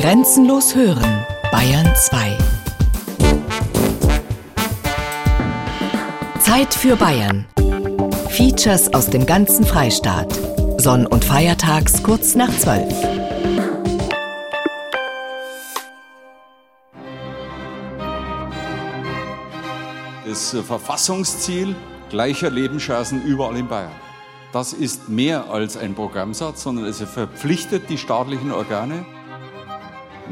Grenzenlos hören, Bayern 2. Zeit für Bayern. Features aus dem ganzen Freistaat. Sonn- und Feiertags kurz nach 12. Das Verfassungsziel gleicher Lebenschancen überall in Bayern. Das ist mehr als ein Programmsatz, sondern es verpflichtet die staatlichen Organe.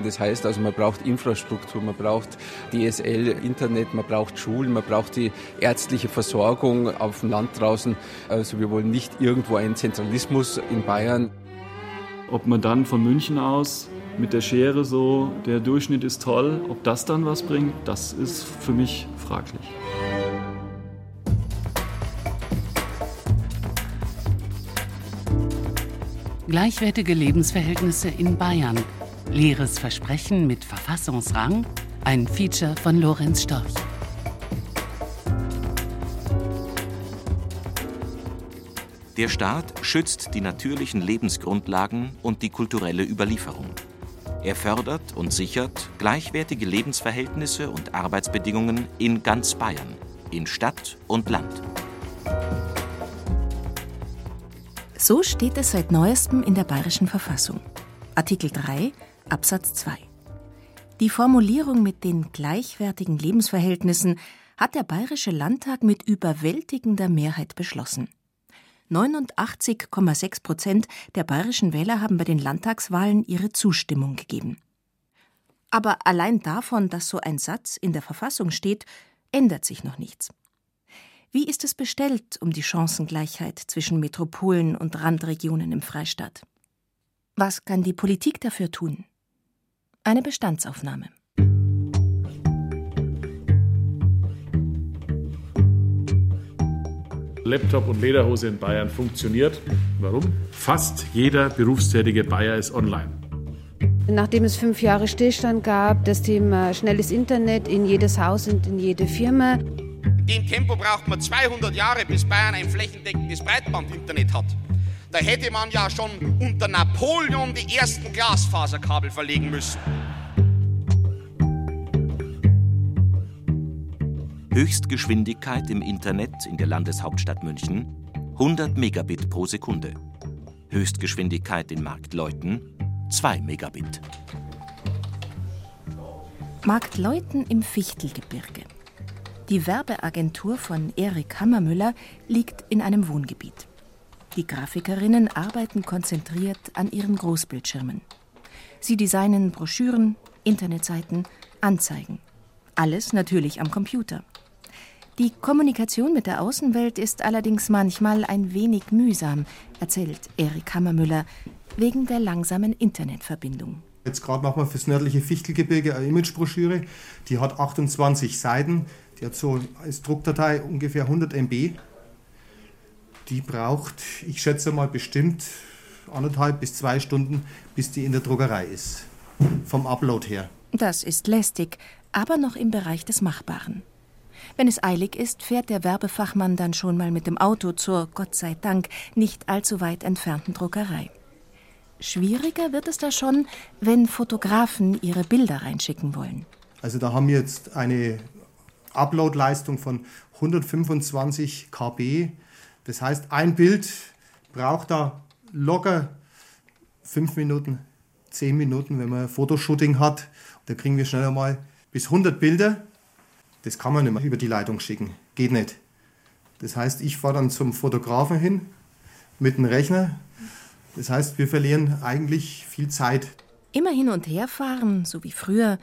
Das heißt also, man braucht Infrastruktur, man braucht DSL, Internet, man braucht Schulen, man braucht die ärztliche Versorgung auf dem Land draußen. Also wir wollen nicht irgendwo einen Zentralismus in Bayern. Ob man dann von München aus mit der Schere so, der Durchschnitt ist toll, ob das dann was bringt, das ist für mich fraglich. Gleichwertige Lebensverhältnisse in Bayern. Leeres Versprechen mit Verfassungsrang. Ein Feature von Lorenz Storch. Der Staat schützt die natürlichen Lebensgrundlagen und die kulturelle Überlieferung. Er fördert und sichert gleichwertige Lebensverhältnisse und Arbeitsbedingungen in ganz Bayern, in Stadt und Land. So steht es seit neuestem in der Bayerischen Verfassung. Artikel 3 Absatz 2. Die Formulierung mit den gleichwertigen Lebensverhältnissen hat der Bayerische Landtag mit überwältigender Mehrheit beschlossen. 89,6 Prozent der bayerischen Wähler haben bei den Landtagswahlen ihre Zustimmung gegeben. Aber allein davon, dass so ein Satz in der Verfassung steht, ändert sich noch nichts. Wie ist es bestellt um die Chancengleichheit zwischen Metropolen und Randregionen im Freistaat? Was kann die Politik dafür tun? Eine Bestandsaufnahme. Laptop und Lederhose in Bayern funktioniert. Warum? Fast jeder berufstätige Bayer ist online. Nachdem es fünf Jahre Stillstand gab, das Thema schnelles Internet in jedes Haus und in jede Firma, dem Tempo braucht man 200 Jahre, bis Bayern ein flächendeckendes Breitbandinternet hat. Da hätte man ja schon unter Napoleon die ersten Glasfaserkabel verlegen müssen. Höchstgeschwindigkeit im Internet in der Landeshauptstadt München 100 Megabit pro Sekunde. Höchstgeschwindigkeit in Marktleuten 2 Megabit. Marktleuten im Fichtelgebirge. Die Werbeagentur von Erik Hammermüller liegt in einem Wohngebiet. Die Grafikerinnen arbeiten konzentriert an ihren Großbildschirmen. Sie designen Broschüren, Internetseiten, Anzeigen. Alles natürlich am Computer. Die Kommunikation mit der Außenwelt ist allerdings manchmal ein wenig mühsam, erzählt Erik Hammermüller, wegen der langsamen Internetverbindung. Jetzt gerade machen wir fürs nördliche Fichtelgebirge eine Imagebroschüre. Die hat 28 Seiten. Die hat so als Druckdatei ungefähr 100 MB. Die braucht, ich schätze mal, bestimmt anderthalb bis zwei Stunden, bis die in der Druckerei ist. Vom Upload her. Das ist lästig, aber noch im Bereich des Machbaren. Wenn es eilig ist, fährt der Werbefachmann dann schon mal mit dem Auto zur, Gott sei Dank, nicht allzu weit entfernten Druckerei. Schwieriger wird es da schon, wenn Fotografen ihre Bilder reinschicken wollen. Also da haben wir jetzt eine Upload-Leistung von 125 KB. Das heißt, ein Bild braucht da locker fünf Minuten, zehn Minuten, wenn man ein Fotoshooting hat. Da kriegen wir schneller mal bis 100 Bilder. Das kann man nicht mehr über die Leitung schicken. Geht nicht. Das heißt, ich fahre dann zum Fotografen hin mit dem Rechner. Das heißt, wir verlieren eigentlich viel Zeit. Immer hin und her fahren, so wie früher,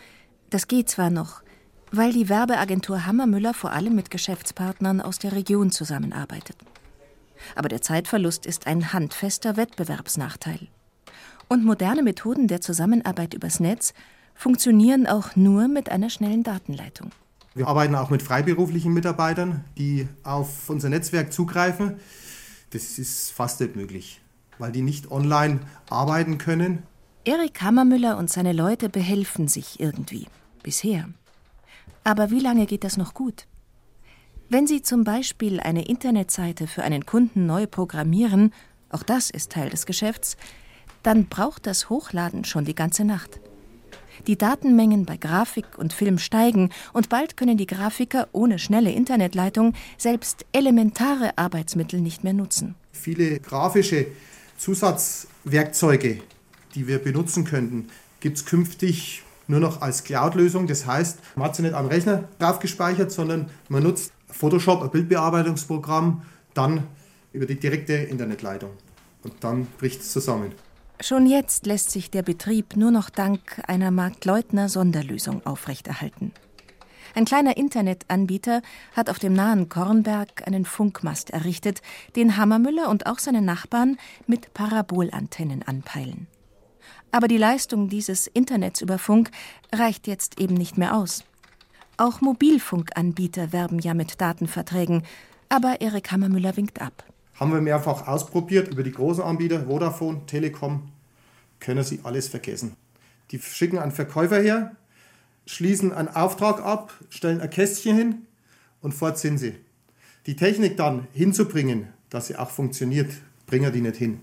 das geht zwar noch, weil die Werbeagentur Hammermüller vor allem mit Geschäftspartnern aus der Region zusammenarbeitet. Aber der Zeitverlust ist ein handfester Wettbewerbsnachteil. Und moderne Methoden der Zusammenarbeit übers Netz funktionieren auch nur mit einer schnellen Datenleitung. Wir arbeiten auch mit freiberuflichen Mitarbeitern, die auf unser Netzwerk zugreifen. Das ist fast nicht möglich, weil die nicht online arbeiten können. Erik Hammermüller und seine Leute behelfen sich irgendwie. Bisher. Aber wie lange geht das noch gut? Wenn Sie zum Beispiel eine Internetseite für einen Kunden neu programmieren, auch das ist Teil des Geschäfts, dann braucht das Hochladen schon die ganze Nacht. Die Datenmengen bei Grafik und Film steigen und bald können die Grafiker ohne schnelle Internetleitung selbst elementare Arbeitsmittel nicht mehr nutzen. Viele grafische Zusatzwerkzeuge, die wir benutzen könnten, gibt es künftig nur noch als Cloud-Lösung. Das heißt, man hat sie nicht am Rechner drauf gespeichert, sondern man nutzt Photoshop, ein Bildbearbeitungsprogramm, dann über die direkte Internetleitung. Und dann bricht es zusammen. Schon jetzt lässt sich der Betrieb nur noch dank einer Marktleutner Sonderlösung aufrechterhalten. Ein kleiner Internetanbieter hat auf dem nahen Kornberg einen Funkmast errichtet, den Hammermüller und auch seine Nachbarn mit Parabolantennen anpeilen. Aber die Leistung dieses Internets über Funk reicht jetzt eben nicht mehr aus. Auch Mobilfunkanbieter werben ja mit Datenverträgen, aber Erik Hammermüller winkt ab. Haben wir mehrfach ausprobiert über die großen Anbieter, Vodafone, Telekom, können Sie alles vergessen. Die schicken einen Verkäufer her, schließen einen Auftrag ab, stellen ein Kästchen hin und fort sind sie. Die Technik dann hinzubringen, dass sie auch funktioniert, bringen die nicht hin.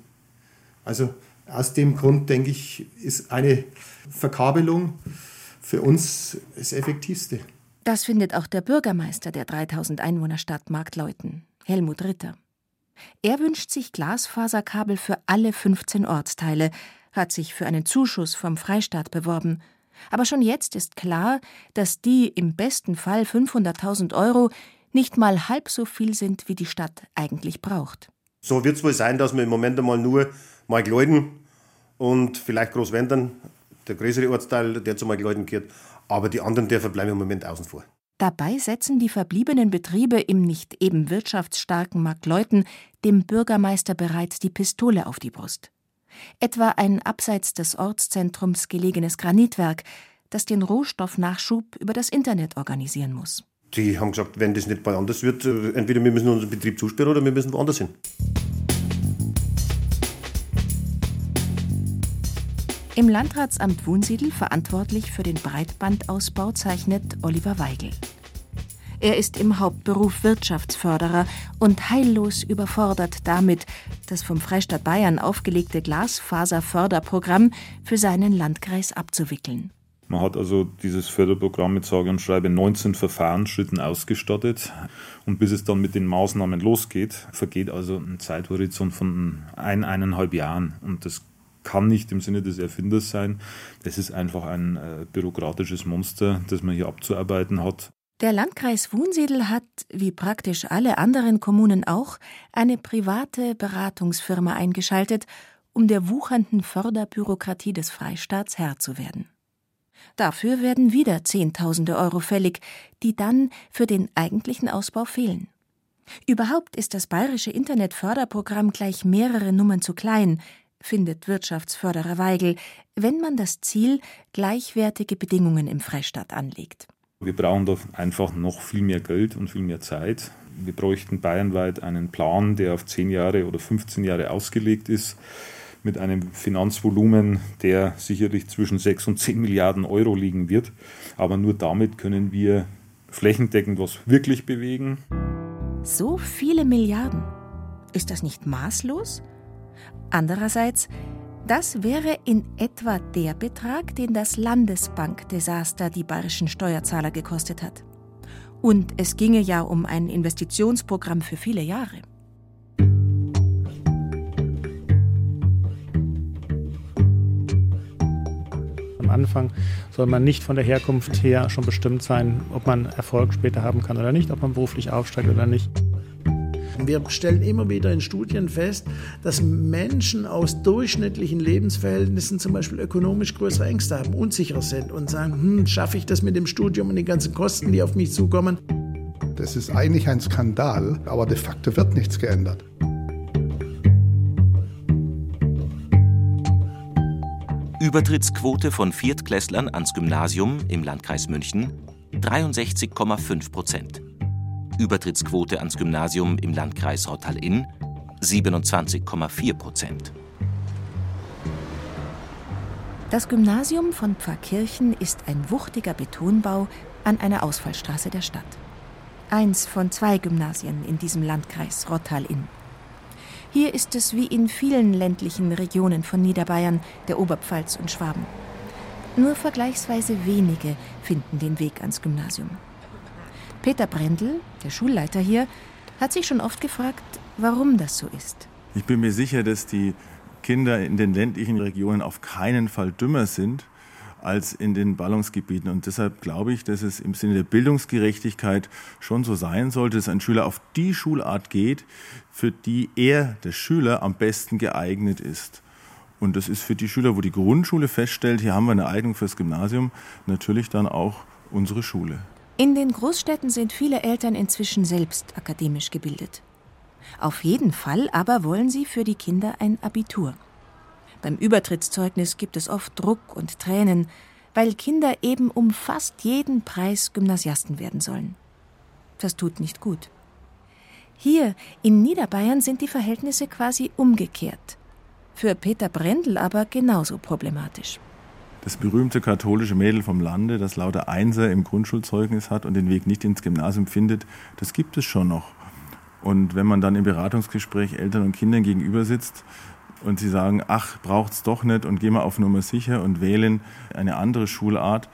Also aus dem Grund denke ich, ist eine Verkabelung für uns das Effektivste. Das findet auch der Bürgermeister der 3000 Einwohnerstadt Marktleuten, Helmut Ritter. Er wünscht sich Glasfaserkabel für alle 15 Ortsteile, hat sich für einen Zuschuss vom Freistaat beworben. Aber schon jetzt ist klar, dass die im besten Fall 500.000 Euro nicht mal halb so viel sind, wie die Stadt eigentlich braucht. So wird es wohl sein, dass wir im Moment einmal nur Markleuden und vielleicht Großwendern, der größere Ortsteil, der zu Markleuden gehört, aber die anderen Dörfer bleiben im Moment außen vor. Dabei setzen die verbliebenen Betriebe im nicht eben wirtschaftsstarken Marktleuten dem Bürgermeister bereits die Pistole auf die Brust. Etwa ein abseits des Ortszentrums gelegenes Granitwerk, das den Rohstoffnachschub über das Internet organisieren muss. Die haben gesagt, wenn das nicht bald anders wird, äh, entweder wir müssen unseren Betrieb zusperren oder wir müssen woanders hin. Im Landratsamt Wunsiedel verantwortlich für den Breitbandausbau zeichnet Oliver Weigel. Er ist im Hauptberuf Wirtschaftsförderer und heillos überfordert damit, das vom Freistaat Bayern aufgelegte Glasfaserförderprogramm für seinen Landkreis abzuwickeln. Man hat also dieses Förderprogramm mit sage und schreibe 19 Verfahrensschritten ausgestattet. Und bis es dann mit den Maßnahmen losgeht, vergeht also ein Zeithorizont von ein, eineinhalb Jahren. Und das kann nicht im Sinne des Erfinders sein. Es ist einfach ein äh, bürokratisches Monster, das man hier abzuarbeiten hat. Der Landkreis Wunsiedel hat, wie praktisch alle anderen Kommunen auch, eine private Beratungsfirma eingeschaltet, um der wuchernden Förderbürokratie des Freistaats Herr zu werden. Dafür werden wieder Zehntausende Euro fällig, die dann für den eigentlichen Ausbau fehlen. Überhaupt ist das bayerische Internetförderprogramm gleich mehrere Nummern zu klein, findet Wirtschaftsförderer Weigel, wenn man das Ziel gleichwertige Bedingungen im Freistaat anlegt. Wir brauchen da einfach noch viel mehr Geld und viel mehr Zeit. Wir bräuchten bayernweit einen Plan, der auf 10 Jahre oder 15 Jahre ausgelegt ist, mit einem Finanzvolumen, der sicherlich zwischen 6 und 10 Milliarden Euro liegen wird. Aber nur damit können wir flächendeckend was wirklich bewegen. So viele Milliarden. Ist das nicht maßlos? Andererseits, das wäre in etwa der Betrag, den das Landesbankdesaster die bayerischen Steuerzahler gekostet hat. Und es ginge ja um ein Investitionsprogramm für viele Jahre. Am Anfang soll man nicht von der Herkunft her schon bestimmt sein, ob man Erfolg später haben kann oder nicht, ob man beruflich aufsteigt oder nicht. Wir stellen immer wieder in Studien fest, dass Menschen aus durchschnittlichen Lebensverhältnissen zum Beispiel ökonomisch größere Ängste haben, unsicher sind und sagen, hm, schaffe ich das mit dem Studium und den ganzen Kosten, die auf mich zukommen? Das ist eigentlich ein Skandal, aber de facto wird nichts geändert. Übertrittsquote von Viertklässlern ans Gymnasium im Landkreis München 63,5 Prozent. Übertrittsquote ans Gymnasium im Landkreis Rottal-Inn 27,4 Prozent. Das Gymnasium von Pfarrkirchen ist ein wuchtiger Betonbau an einer Ausfallstraße der Stadt. Eins von zwei Gymnasien in diesem Landkreis Rottal-Inn. Hier ist es wie in vielen ländlichen Regionen von Niederbayern, der Oberpfalz und Schwaben. Nur vergleichsweise wenige finden den Weg ans Gymnasium. Peter Brendel, der Schulleiter hier, hat sich schon oft gefragt, warum das so ist. Ich bin mir sicher, dass die Kinder in den ländlichen Regionen auf keinen Fall dümmer sind als in den Ballungsgebieten. Und deshalb glaube ich, dass es im Sinne der Bildungsgerechtigkeit schon so sein sollte, dass ein Schüler auf die Schulart geht, für die er, der Schüler, am besten geeignet ist. Und das ist für die Schüler, wo die Grundschule feststellt, hier haben wir eine Eignung fürs Gymnasium, natürlich dann auch unsere Schule. In den Großstädten sind viele Eltern inzwischen selbst akademisch gebildet. Auf jeden Fall aber wollen sie für die Kinder ein Abitur. Beim Übertrittszeugnis gibt es oft Druck und Tränen, weil Kinder eben um fast jeden Preis Gymnasiasten werden sollen. Das tut nicht gut. Hier in Niederbayern sind die Verhältnisse quasi umgekehrt. Für Peter Brendel aber genauso problematisch. Das berühmte katholische Mädel vom Lande, das lauter Einser im Grundschulzeugnis hat und den Weg nicht ins Gymnasium findet, das gibt es schon noch. Und wenn man dann im Beratungsgespräch Eltern und Kindern gegenüber sitzt, und sie sagen, ach, braucht's doch nicht und gehen wir auf Nummer sicher und wählen eine andere Schulart,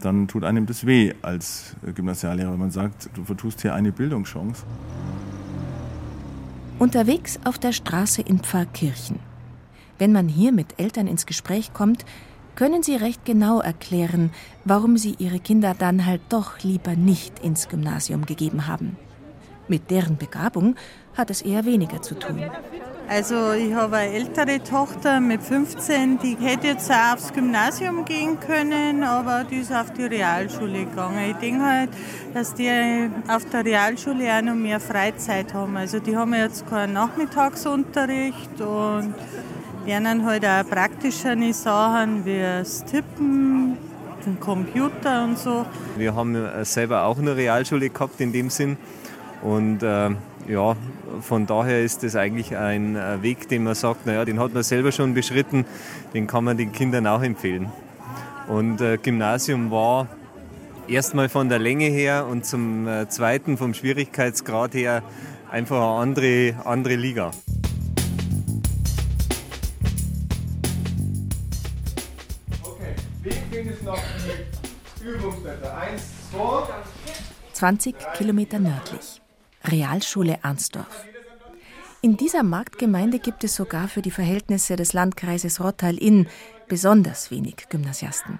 dann tut einem das weh als Gymnasiallehrer, wenn man sagt, du vertust hier eine Bildungschance. Unterwegs auf der Straße in Pfarrkirchen. Wenn man hier mit Eltern ins Gespräch kommt, können sie recht genau erklären, warum sie ihre Kinder dann halt doch lieber nicht ins Gymnasium gegeben haben. Mit deren Begabung hat es eher weniger zu tun. Also ich habe eine ältere Tochter mit 15, die hätte jetzt auch aufs Gymnasium gehen können, aber die ist auf die Realschule gegangen. Ich denke halt, dass die auf der Realschule auch noch mehr Freizeit haben. Also die haben jetzt keinen Nachmittagsunterricht und lernen halt auch praktischere Sachen wie das Tippen, den Computer und so. Wir haben selber auch eine Realschule gehabt in dem Sinn und äh, ja, von daher ist das eigentlich ein äh, Weg, den man sagt, naja, den hat man selber schon beschritten, den kann man den Kindern auch empfehlen. Und äh, Gymnasium war erstmal von der Länge her und zum äh, zweiten vom Schwierigkeitsgrad her einfach eine andere, andere Liga. 20 Kilometer nördlich. Realschule Arnsdorf. In dieser Marktgemeinde gibt es sogar für die Verhältnisse des Landkreises Rottal-Inn besonders wenig Gymnasiasten.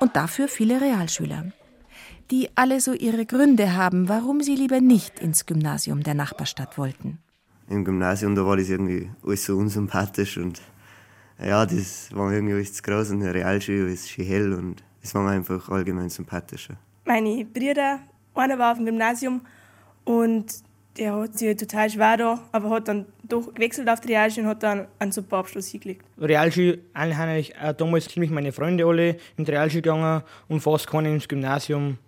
Und dafür viele Realschüler, die alle so ihre Gründe haben, warum sie lieber nicht ins Gymnasium der Nachbarstadt wollten. Im Gymnasium, da war das irgendwie alles so unsympathisch und ja, das war irgendwie alles zu groß und eine Realschule ist schön hell und es war mir einfach allgemein sympathischer. Meine Brüder, einer war auf dem Gymnasium und der hat sich total schwer da, aber hat dann doch gewechselt auf die Realschule und hat dann einen super Abschluss hingelegt. Realschule, alle haben eigentlich auch damals ziemlich meine Freunde alle in die Realschule gegangen und fast keine ins Gymnasium.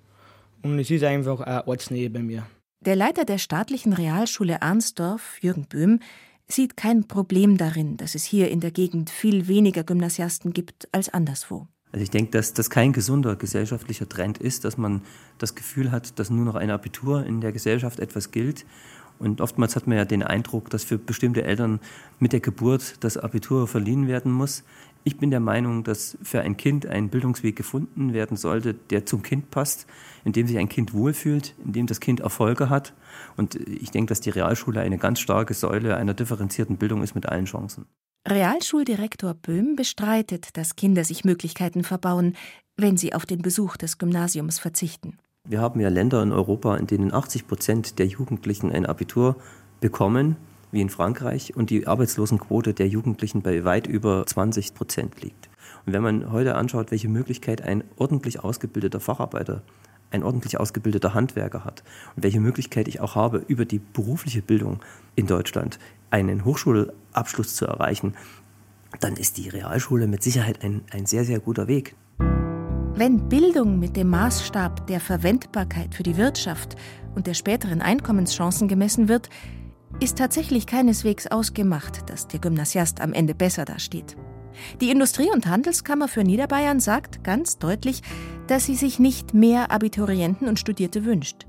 Und es ist einfach eine Ortsnähe bei mir. Der Leiter der staatlichen Realschule Arnsdorf, Jürgen Böhm, sieht kein Problem darin, dass es hier in der Gegend viel weniger Gymnasiasten gibt als anderswo. Also ich denke, dass das kein gesunder gesellschaftlicher Trend ist, dass man das Gefühl hat, dass nur noch ein Abitur in der Gesellschaft etwas gilt. Und oftmals hat man ja den Eindruck, dass für bestimmte Eltern mit der Geburt das Abitur verliehen werden muss. Ich bin der Meinung, dass für ein Kind ein Bildungsweg gefunden werden sollte, der zum Kind passt, in dem sich ein Kind wohlfühlt, in dem das Kind Erfolge hat. Und ich denke, dass die Realschule eine ganz starke Säule einer differenzierten Bildung ist mit allen Chancen. Realschuldirektor Böhm bestreitet, dass Kinder sich Möglichkeiten verbauen, wenn sie auf den Besuch des Gymnasiums verzichten. Wir haben ja Länder in Europa, in denen 80 Prozent der Jugendlichen ein Abitur bekommen, wie in Frankreich, und die Arbeitslosenquote der Jugendlichen bei weit über 20 Prozent liegt. Und wenn man heute anschaut, welche Möglichkeit ein ordentlich ausgebildeter Facharbeiter ein ordentlich ausgebildeter Handwerker hat und welche Möglichkeit ich auch habe, über die berufliche Bildung in Deutschland einen Hochschulabschluss zu erreichen, dann ist die Realschule mit Sicherheit ein, ein sehr, sehr guter Weg. Wenn Bildung mit dem Maßstab der Verwendbarkeit für die Wirtschaft und der späteren Einkommenschancen gemessen wird, ist tatsächlich keineswegs ausgemacht, dass der Gymnasiast am Ende besser dasteht. Die Industrie- und Handelskammer für Niederbayern sagt ganz deutlich, dass sie sich nicht mehr Abiturienten und Studierte wünscht.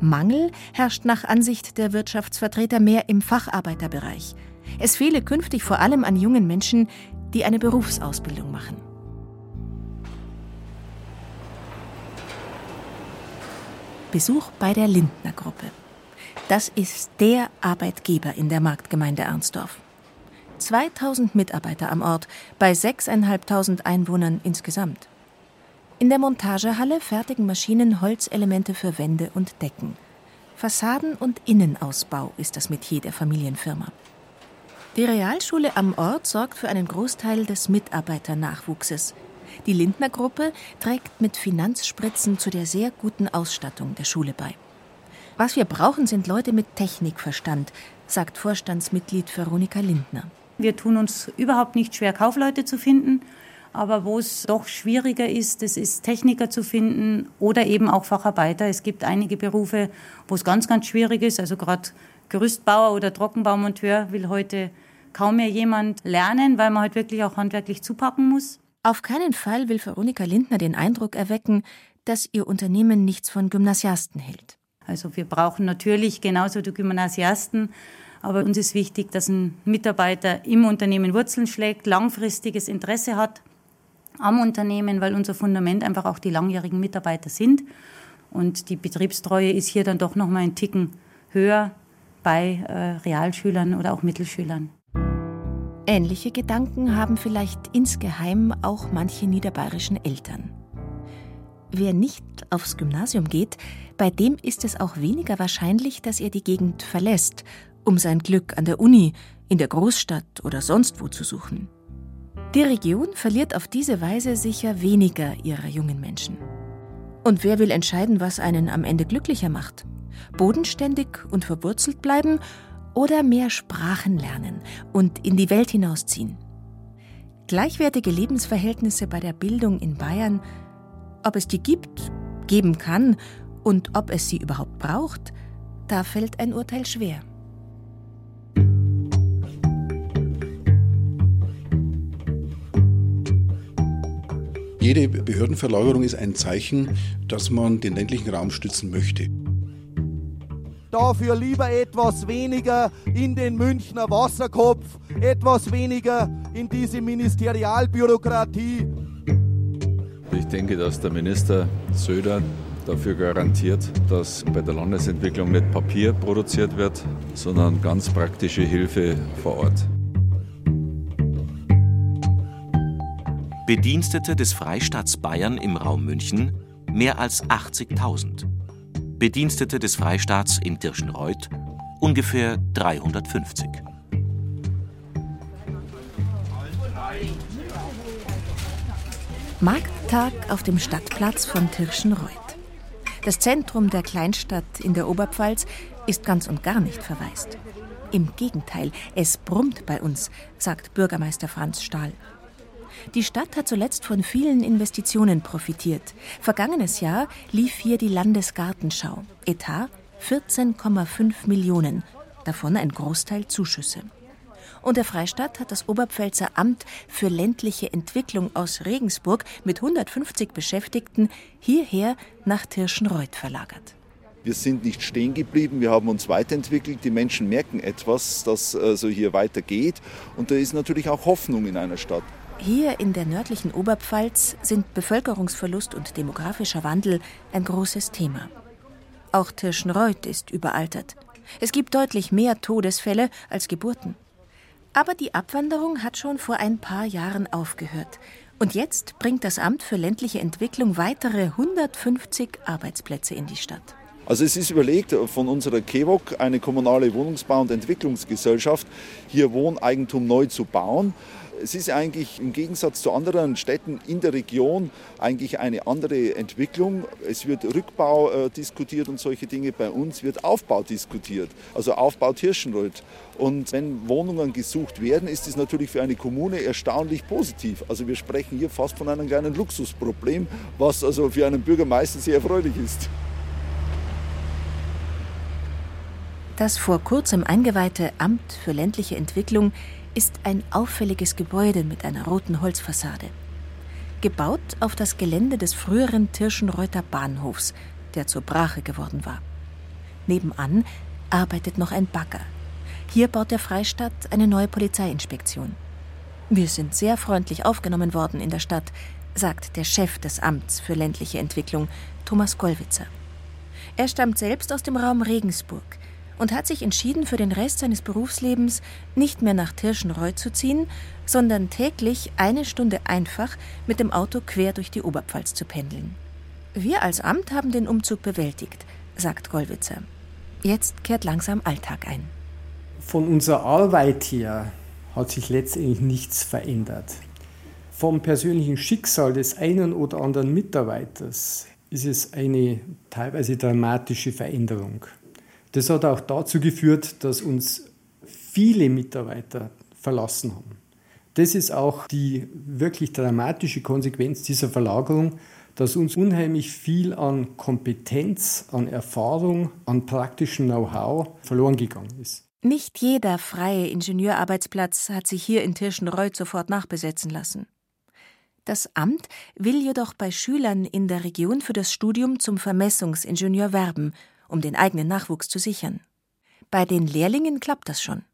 Mangel herrscht nach Ansicht der Wirtschaftsvertreter mehr im Facharbeiterbereich. Es fehle künftig vor allem an jungen Menschen, die eine Berufsausbildung machen. Besuch bei der Lindner Gruppe. Das ist der Arbeitgeber in der Marktgemeinde Arnsdorf. 2000 Mitarbeiter am Ort, bei 6.500 Einwohnern insgesamt. In der Montagehalle fertigen Maschinen Holzelemente für Wände und Decken. Fassaden- und Innenausbau ist das Metier der Familienfirma. Die Realschule am Ort sorgt für einen Großteil des Mitarbeiternachwuchses. Die Lindner Gruppe trägt mit Finanzspritzen zu der sehr guten Ausstattung der Schule bei. Was wir brauchen, sind Leute mit Technikverstand, sagt Vorstandsmitglied Veronika Lindner. Wir tun uns überhaupt nicht schwer, Kaufleute zu finden. Aber wo es doch schwieriger ist, das ist Techniker zu finden oder eben auch Facharbeiter. Es gibt einige Berufe, wo es ganz, ganz schwierig ist. Also gerade Gerüstbauer oder Trockenbaumonteur will heute kaum mehr jemand lernen, weil man halt wirklich auch handwerklich zupacken muss. Auf keinen Fall will Veronika Lindner den Eindruck erwecken, dass ihr Unternehmen nichts von Gymnasiasten hält. Also wir brauchen natürlich genauso die Gymnasiasten, aber uns ist wichtig, dass ein Mitarbeiter im Unternehmen Wurzeln schlägt, langfristiges Interesse hat am Unternehmen, weil unser Fundament einfach auch die langjährigen Mitarbeiter sind. Und die Betriebstreue ist hier dann doch noch mal ein Ticken höher bei äh, Realschülern oder auch Mittelschülern. Ähnliche Gedanken haben vielleicht insgeheim auch manche niederbayerischen Eltern. Wer nicht aufs Gymnasium geht, bei dem ist es auch weniger wahrscheinlich, dass er die Gegend verlässt, um sein Glück an der Uni, in der Großstadt oder sonst wo zu suchen. Die Region verliert auf diese Weise sicher weniger ihrer jungen Menschen. Und wer will entscheiden, was einen am Ende glücklicher macht? Bodenständig und verwurzelt bleiben oder mehr Sprachen lernen und in die Welt hinausziehen. Gleichwertige Lebensverhältnisse bei der Bildung in Bayern, ob es die gibt, geben kann und ob es sie überhaupt braucht, da fällt ein Urteil schwer. Jede Behördenverlagerung ist ein Zeichen, dass man den ländlichen Raum stützen möchte dafür lieber etwas weniger in den Münchner Wasserkopf, etwas weniger in diese Ministerialbürokratie. Ich denke, dass der Minister Söder dafür garantiert, dass bei der Landesentwicklung nicht Papier produziert wird, sondern ganz praktische Hilfe vor Ort. Bedienstete des Freistaats Bayern im Raum München mehr als 80.000. Bedienstete des Freistaats in Tirschenreuth ungefähr 350. Markttag auf dem Stadtplatz von Tirschenreuth. Das Zentrum der Kleinstadt in der Oberpfalz ist ganz und gar nicht verwaist. Im Gegenteil, es brummt bei uns, sagt Bürgermeister Franz Stahl. Die Stadt hat zuletzt von vielen Investitionen profitiert. Vergangenes Jahr lief hier die Landesgartenschau. Etat 14,5 Millionen, davon ein Großteil Zuschüsse. Und der Freistaat hat das Oberpfälzer Amt für ländliche Entwicklung aus Regensburg mit 150 Beschäftigten hierher nach Tirschenreuth verlagert. Wir sind nicht stehen geblieben, wir haben uns weiterentwickelt. Die Menschen merken etwas, dass also hier weitergeht. Und da ist natürlich auch Hoffnung in einer Stadt. Hier in der nördlichen Oberpfalz sind Bevölkerungsverlust und demografischer Wandel ein großes Thema. Auch Tirschenreuth ist überaltert. Es gibt deutlich mehr Todesfälle als Geburten. Aber die Abwanderung hat schon vor ein paar Jahren aufgehört. Und jetzt bringt das Amt für ländliche Entwicklung weitere 150 Arbeitsplätze in die Stadt. Also es ist überlegt von unserer KEWOG, eine kommunale Wohnungsbau- und Entwicklungsgesellschaft, hier Wohneigentum neu zu bauen. Es ist eigentlich im Gegensatz zu anderen Städten in der Region eigentlich eine andere Entwicklung. Es wird Rückbau äh, diskutiert und solche Dinge. Bei uns wird Aufbau diskutiert, also Aufbau Tirschenreuth. Und wenn Wohnungen gesucht werden, ist es natürlich für eine Kommune erstaunlich positiv. Also wir sprechen hier fast von einem kleinen Luxusproblem, was also für einen Bürgermeister sehr erfreulich ist. Das vor kurzem eingeweihte Amt für ländliche Entwicklung ist ein auffälliges Gebäude mit einer roten Holzfassade. Gebaut auf das Gelände des früheren Tirschenreuther Bahnhofs, der zur Brache geworden war. Nebenan arbeitet noch ein Bagger. Hier baut der Freistaat eine neue Polizeiinspektion. Wir sind sehr freundlich aufgenommen worden in der Stadt, sagt der Chef des Amts für ländliche Entwicklung, Thomas Gollwitzer. Er stammt selbst aus dem Raum Regensburg und hat sich entschieden, für den Rest seines Berufslebens nicht mehr nach Tirschenreuth zu ziehen, sondern täglich eine Stunde einfach mit dem Auto quer durch die Oberpfalz zu pendeln. Wir als Amt haben den Umzug bewältigt, sagt Gollwitzer. Jetzt kehrt langsam Alltag ein. Von unserer Arbeit her hat sich letztendlich nichts verändert. Vom persönlichen Schicksal des einen oder anderen Mitarbeiters ist es eine teilweise dramatische Veränderung. Das hat auch dazu geführt, dass uns viele Mitarbeiter verlassen haben. Das ist auch die wirklich dramatische Konsequenz dieser Verlagerung, dass uns unheimlich viel an Kompetenz, an Erfahrung, an praktischem Know-how verloren gegangen ist. Nicht jeder freie Ingenieurarbeitsplatz hat sich hier in Tirschenreuth sofort nachbesetzen lassen. Das Amt will jedoch bei Schülern in der Region für das Studium zum Vermessungsingenieur werben um den eigenen Nachwuchs zu sichern. Bei den Lehrlingen klappt das schon.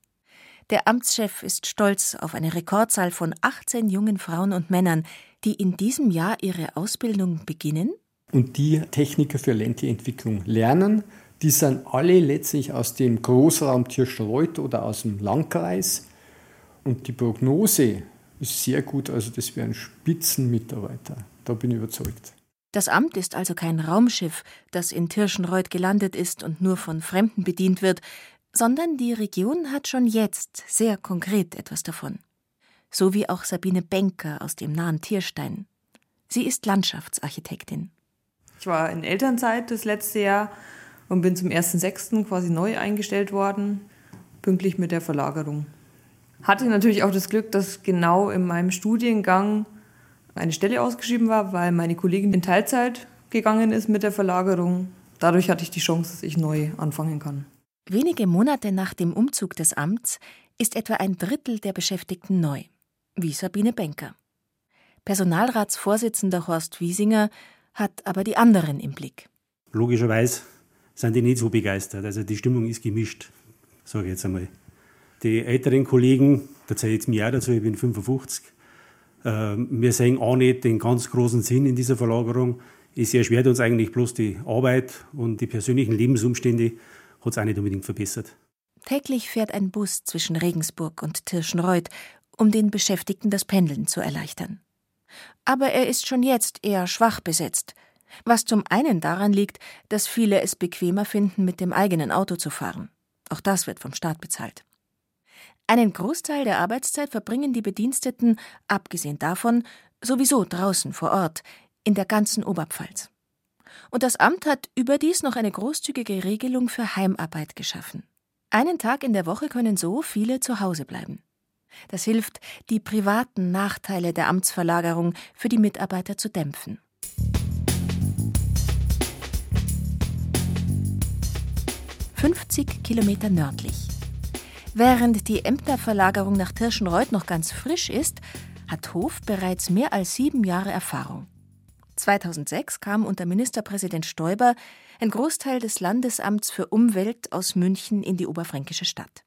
Der Amtschef ist stolz auf eine Rekordzahl von 18 jungen Frauen und Männern, die in diesem Jahr ihre Ausbildung beginnen. Und die Techniker für ländliche Entwicklung lernen, die sind alle letztlich aus dem Großraum Tirschenreuth oder aus dem Landkreis. Und die Prognose ist sehr gut, also das wären Spitzenmitarbeiter. Da bin ich überzeugt. Das Amt ist also kein Raumschiff, das in Tirschenreuth gelandet ist und nur von Fremden bedient wird, sondern die Region hat schon jetzt sehr konkret etwas davon. So wie auch Sabine Benker aus dem nahen Tierstein. Sie ist Landschaftsarchitektin. Ich war in Elternzeit das letzte Jahr und bin zum 1.6. quasi neu eingestellt worden, pünktlich mit der Verlagerung. Hatte natürlich auch das Glück, dass genau in meinem Studiengang eine Stelle ausgeschrieben war, weil meine Kollegin in Teilzeit gegangen ist mit der Verlagerung. Dadurch hatte ich die Chance, dass ich neu anfangen kann. Wenige Monate nach dem Umzug des Amts ist etwa ein Drittel der Beschäftigten neu, wie Sabine Benker. Personalratsvorsitzender Horst Wiesinger hat aber die anderen im Blick. Logischerweise sind die nicht so begeistert. Also die Stimmung ist gemischt, sage ich jetzt einmal. Die älteren Kollegen, da zähle ich jetzt mir auch dazu, ich bin 55, ähm, wir sehen auch nicht den ganz großen Sinn in dieser Verlagerung. Es erschwert uns eigentlich bloß die Arbeit und die persönlichen Lebensumstände hat es auch nicht unbedingt verbessert. Täglich fährt ein Bus zwischen Regensburg und Tirschenreuth, um den Beschäftigten das Pendeln zu erleichtern. Aber er ist schon jetzt eher schwach besetzt, was zum einen daran liegt, dass viele es bequemer finden, mit dem eigenen Auto zu fahren. Auch das wird vom Staat bezahlt. Einen Großteil der Arbeitszeit verbringen die Bediensteten, abgesehen davon, sowieso draußen vor Ort, in der ganzen Oberpfalz. Und das Amt hat überdies noch eine großzügige Regelung für Heimarbeit geschaffen. Einen Tag in der Woche können so viele zu Hause bleiben. Das hilft, die privaten Nachteile der Amtsverlagerung für die Mitarbeiter zu dämpfen. Fünfzig Kilometer nördlich Während die Ämterverlagerung nach Tirschenreuth noch ganz frisch ist, hat Hof bereits mehr als sieben Jahre Erfahrung. 2006 kam unter Ministerpräsident Stoiber ein Großteil des Landesamts für Umwelt aus München in die oberfränkische Stadt.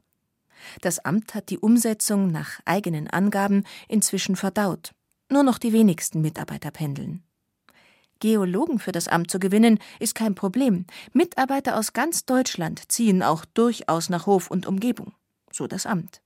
Das Amt hat die Umsetzung nach eigenen Angaben inzwischen verdaut. Nur noch die wenigsten Mitarbeiter pendeln. Geologen für das Amt zu gewinnen, ist kein Problem. Mitarbeiter aus ganz Deutschland ziehen auch durchaus nach Hof und Umgebung so das Amt.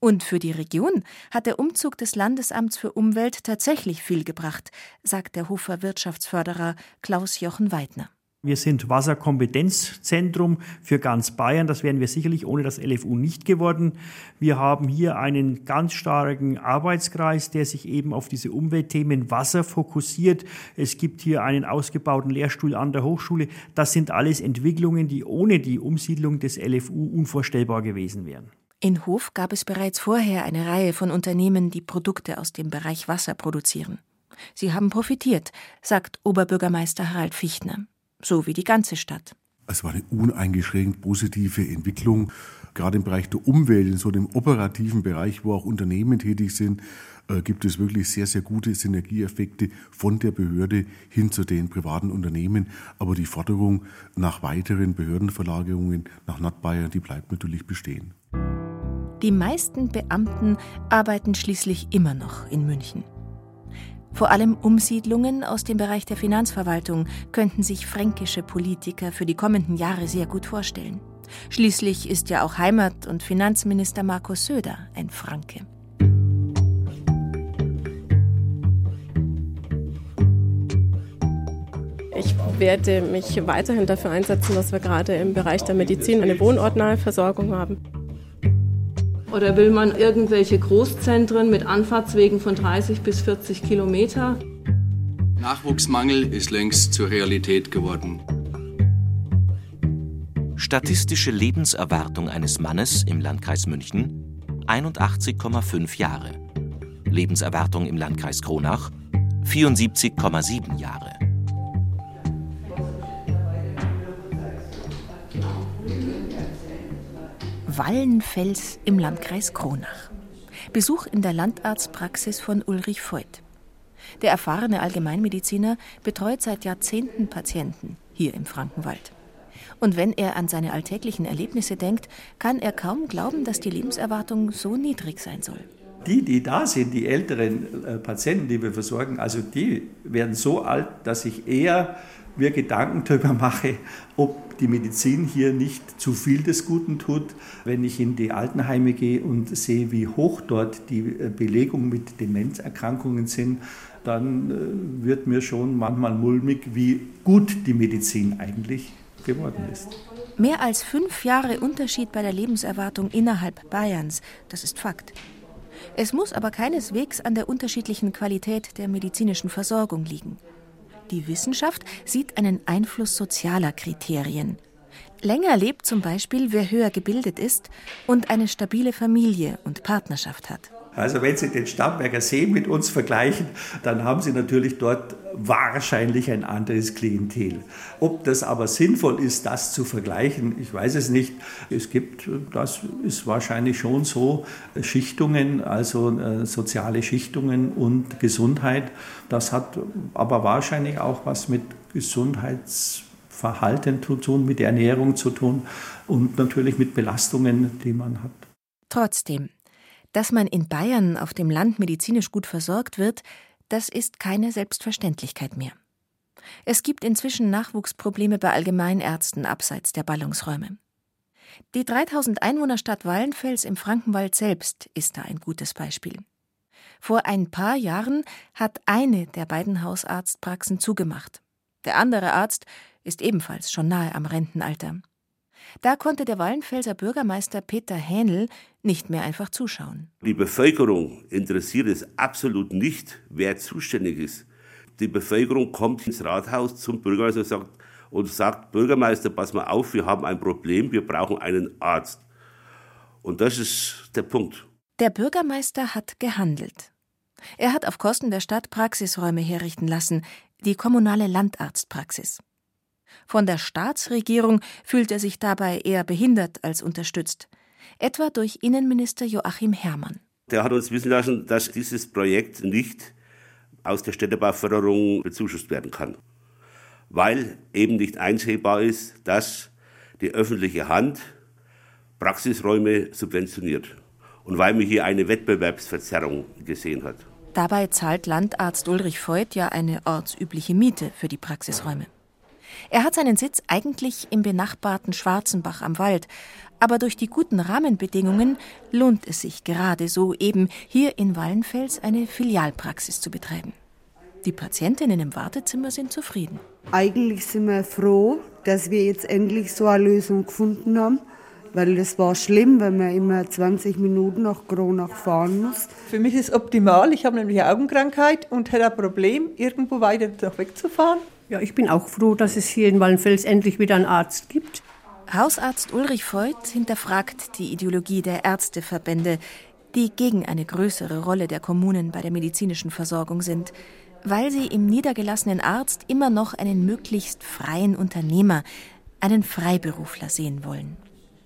Und für die Region hat der Umzug des Landesamts für Umwelt tatsächlich viel gebracht, sagt der Hofer Wirtschaftsförderer Klaus Jochen Weidner. Wir sind Wasserkompetenzzentrum für ganz Bayern. Das wären wir sicherlich ohne das LFU nicht geworden. Wir haben hier einen ganz starken Arbeitskreis, der sich eben auf diese Umweltthemen Wasser fokussiert. Es gibt hier einen ausgebauten Lehrstuhl an der Hochschule. Das sind alles Entwicklungen, die ohne die Umsiedlung des LFU unvorstellbar gewesen wären. In Hof gab es bereits vorher eine Reihe von Unternehmen, die Produkte aus dem Bereich Wasser produzieren. Sie haben profitiert, sagt Oberbürgermeister Harald Fichtner so wie die ganze Stadt. Es war eine uneingeschränkt positive Entwicklung. Gerade im Bereich der Umwelt, in so einem operativen Bereich, wo auch Unternehmen tätig sind, äh, gibt es wirklich sehr, sehr gute Synergieeffekte von der Behörde hin zu den privaten Unternehmen. Aber die Forderung nach weiteren Behördenverlagerungen nach Nordbayern, die bleibt natürlich bestehen. Die meisten Beamten arbeiten schließlich immer noch in München. Vor allem Umsiedlungen aus dem Bereich der Finanzverwaltung könnten sich fränkische Politiker für die kommenden Jahre sehr gut vorstellen. Schließlich ist ja auch Heimat- und Finanzminister Markus Söder ein Franke. Ich werde mich weiterhin dafür einsetzen, dass wir gerade im Bereich der Medizin eine wohnortnahe Versorgung haben. Oder will man irgendwelche Großzentren mit Anfahrtswegen von 30 bis 40 Kilometer? Nachwuchsmangel ist längst zur Realität geworden. Statistische Lebenserwartung eines Mannes im Landkreis München 81,5 Jahre. Lebenserwartung im Landkreis Kronach 74,7 Jahre. Wallenfels im Landkreis Kronach. Besuch in der Landarztpraxis von Ulrich Voigt. Der erfahrene Allgemeinmediziner betreut seit Jahrzehnten Patienten hier im Frankenwald. Und wenn er an seine alltäglichen Erlebnisse denkt, kann er kaum glauben, dass die Lebenserwartung so niedrig sein soll. Die, die da sind, die älteren äh, Patienten, die wir versorgen, also die werden so alt, dass ich eher mir Gedanken darüber mache, ob die Medizin hier nicht zu viel des Guten tut. Wenn ich in die Altenheime gehe und sehe, wie hoch dort die äh, Belegung mit Demenzerkrankungen sind, dann äh, wird mir schon manchmal mulmig, wie gut die Medizin eigentlich geworden ist. Mehr als fünf Jahre Unterschied bei der Lebenserwartung innerhalb Bayerns, das ist Fakt. Es muss aber keineswegs an der unterschiedlichen Qualität der medizinischen Versorgung liegen. Die Wissenschaft sieht einen Einfluss sozialer Kriterien. Länger lebt zum Beispiel, wer höher gebildet ist und eine stabile Familie und Partnerschaft hat. Also wenn Sie den Starnberger See mit uns vergleichen, dann haben Sie natürlich dort wahrscheinlich ein anderes Klientel. Ob das aber sinnvoll ist, das zu vergleichen, ich weiß es nicht. Es gibt, das ist wahrscheinlich schon so, Schichtungen, also äh, soziale Schichtungen und Gesundheit. Das hat aber wahrscheinlich auch was mit Gesundheitsverhalten zu tun, mit Ernährung zu tun und natürlich mit Belastungen, die man hat. Trotzdem, dass man in Bayern auf dem Land medizinisch gut versorgt wird, das ist keine Selbstverständlichkeit mehr. Es gibt inzwischen Nachwuchsprobleme bei Allgemeinärzten abseits der Ballungsräume. Die 3000 Einwohnerstadt Wallenfels im Frankenwald selbst ist da ein gutes Beispiel. Vor ein paar Jahren hat eine der beiden Hausarztpraxen zugemacht. Der andere Arzt ist ebenfalls schon nahe am Rentenalter. Da konnte der Wallenfelser Bürgermeister Peter Hähnel nicht mehr einfach zuschauen. Die Bevölkerung interessiert es absolut nicht, wer zuständig ist. Die Bevölkerung kommt ins Rathaus zum Bürgermeister und sagt, und sagt, Bürgermeister, pass mal auf, wir haben ein Problem, wir brauchen einen Arzt. Und das ist der Punkt. Der Bürgermeister hat gehandelt. Er hat auf Kosten der Stadt Praxisräume herrichten lassen, die kommunale Landarztpraxis. Von der Staatsregierung fühlt er sich dabei eher behindert als unterstützt, etwa durch Innenminister Joachim Herrmann. Der hat uns wissen lassen, dass dieses Projekt nicht aus der Städtebauförderung bezuschusst werden kann, weil eben nicht einsehbar ist, dass die öffentliche Hand Praxisräume subventioniert und weil man hier eine Wettbewerbsverzerrung gesehen hat. Dabei zahlt Landarzt Ulrich Voigt ja eine ortsübliche Miete für die Praxisräume. Er hat seinen Sitz eigentlich im benachbarten Schwarzenbach am Wald, aber durch die guten Rahmenbedingungen lohnt es sich gerade so eben hier in Wallenfels eine Filialpraxis zu betreiben. Die Patientinnen im Wartezimmer sind zufrieden. Eigentlich sind wir froh, dass wir jetzt endlich so eine Lösung gefunden haben, weil es war schlimm, wenn man immer 20 Minuten nach Kronach fahren muss. Für mich ist es optimal. Ich habe nämlich eine Augenkrankheit und hätte ein Problem, irgendwo weiter noch wegzufahren. Ja, ich bin auch froh, dass es hier in Wallenfels endlich wieder einen Arzt gibt. Hausarzt Ulrich Voigt hinterfragt die Ideologie der Ärzteverbände, die gegen eine größere Rolle der Kommunen bei der medizinischen Versorgung sind, weil sie im niedergelassenen Arzt immer noch einen möglichst freien Unternehmer, einen Freiberufler sehen wollen.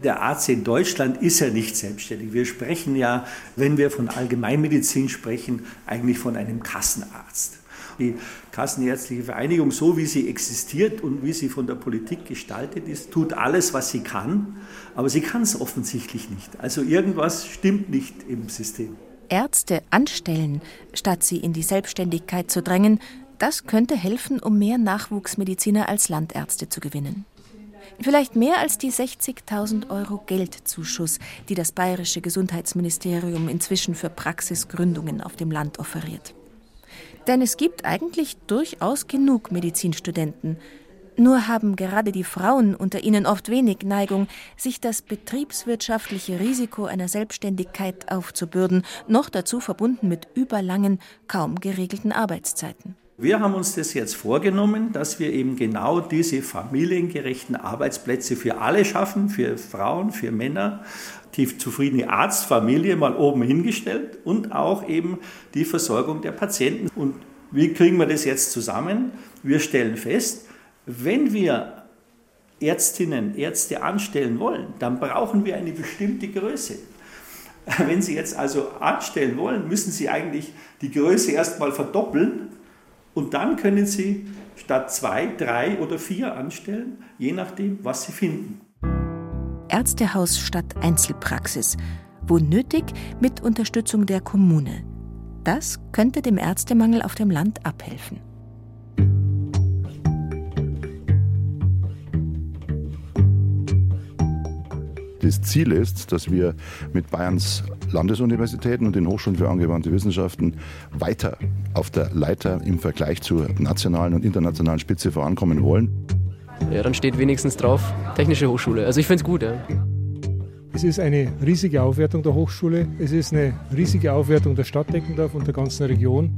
Der Arzt in Deutschland ist ja nicht selbstständig. Wir sprechen ja, wenn wir von Allgemeinmedizin sprechen, eigentlich von einem Kassenarzt. Die Kassenärztliche Vereinigung, so wie sie existiert und wie sie von der Politik gestaltet ist, tut alles, was sie kann, aber sie kann es offensichtlich nicht. Also irgendwas stimmt nicht im System. Ärzte anstellen, statt sie in die Selbstständigkeit zu drängen, das könnte helfen, um mehr Nachwuchsmediziner als Landärzte zu gewinnen. Vielleicht mehr als die 60.000 Euro Geldzuschuss, die das bayerische Gesundheitsministerium inzwischen für Praxisgründungen auf dem Land offeriert. Denn es gibt eigentlich durchaus genug Medizinstudenten. Nur haben gerade die Frauen unter ihnen oft wenig Neigung, sich das betriebswirtschaftliche Risiko einer Selbstständigkeit aufzubürden, noch dazu verbunden mit überlangen, kaum geregelten Arbeitszeiten. Wir haben uns das jetzt vorgenommen, dass wir eben genau diese familiengerechten Arbeitsplätze für alle schaffen, für Frauen, für Männer, die zufriedene Arztfamilie mal oben hingestellt und auch eben die Versorgung der Patienten. Und wie kriegen wir das jetzt zusammen? Wir stellen fest, wenn wir Ärztinnen, Ärzte anstellen wollen, dann brauchen wir eine bestimmte Größe. Wenn Sie jetzt also anstellen wollen, müssen Sie eigentlich die Größe erstmal verdoppeln und dann können Sie statt zwei, drei oder vier anstellen, je nachdem, was Sie finden. Ärztehaus statt Einzelpraxis, wo nötig mit Unterstützung der Kommune. Das könnte dem Ärztemangel auf dem Land abhelfen. Das Ziel ist, dass wir mit Bayerns Landesuniversitäten und den Hochschulen für angewandte Wissenschaften weiter auf der Leiter im Vergleich zur nationalen und internationalen Spitze vorankommen wollen. Ja, dann steht wenigstens drauf Technische Hochschule. Also ich finde es gut. Ja. Es ist eine riesige Aufwertung der Hochschule. Es ist eine riesige Aufwertung der Stadt Deckendorf und der ganzen Region.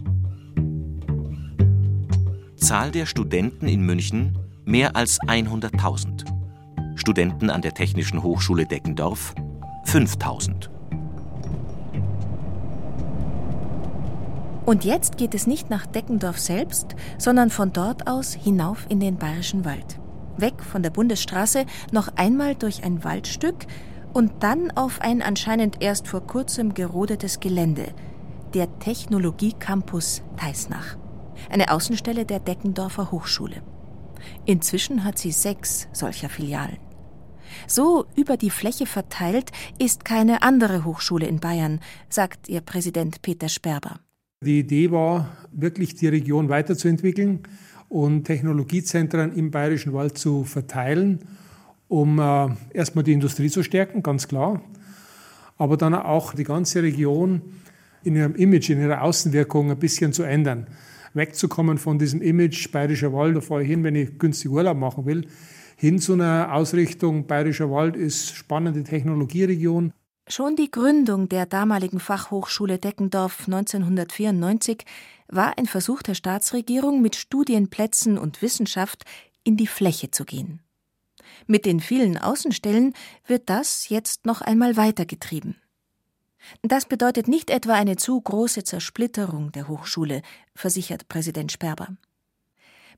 Zahl der Studenten in München mehr als 100.000. Studenten an der Technischen Hochschule Deckendorf 5000. Und jetzt geht es nicht nach Deckendorf selbst, sondern von dort aus hinauf in den Bayerischen Wald. Weg von der Bundesstraße noch einmal durch ein Waldstück und dann auf ein anscheinend erst vor kurzem gerodetes Gelände, der Technologiecampus Teisnach, eine Außenstelle der Deckendorfer Hochschule. Inzwischen hat sie sechs solcher Filialen. So über die Fläche verteilt ist keine andere Hochschule in Bayern, sagt ihr Präsident Peter Sperber. Die Idee war, wirklich die Region weiterzuentwickeln und Technologiezentren im Bayerischen Wald zu verteilen, um äh, erstmal die Industrie zu stärken, ganz klar, aber dann auch die ganze Region in ihrem Image, in ihrer Außenwirkung ein bisschen zu ändern. Wegzukommen von diesem Image Bayerischer Wald, da fahre ich hin, wenn ich günstig Urlaub machen will, hin zu einer Ausrichtung Bayerischer Wald ist spannende Technologieregion. Schon die Gründung der damaligen Fachhochschule Deckendorf 1994 war ein Versuch der Staatsregierung, mit Studienplätzen und Wissenschaft in die Fläche zu gehen. Mit den vielen Außenstellen wird das jetzt noch einmal weitergetrieben. Das bedeutet nicht etwa eine zu große Zersplitterung der Hochschule, versichert Präsident Sperber.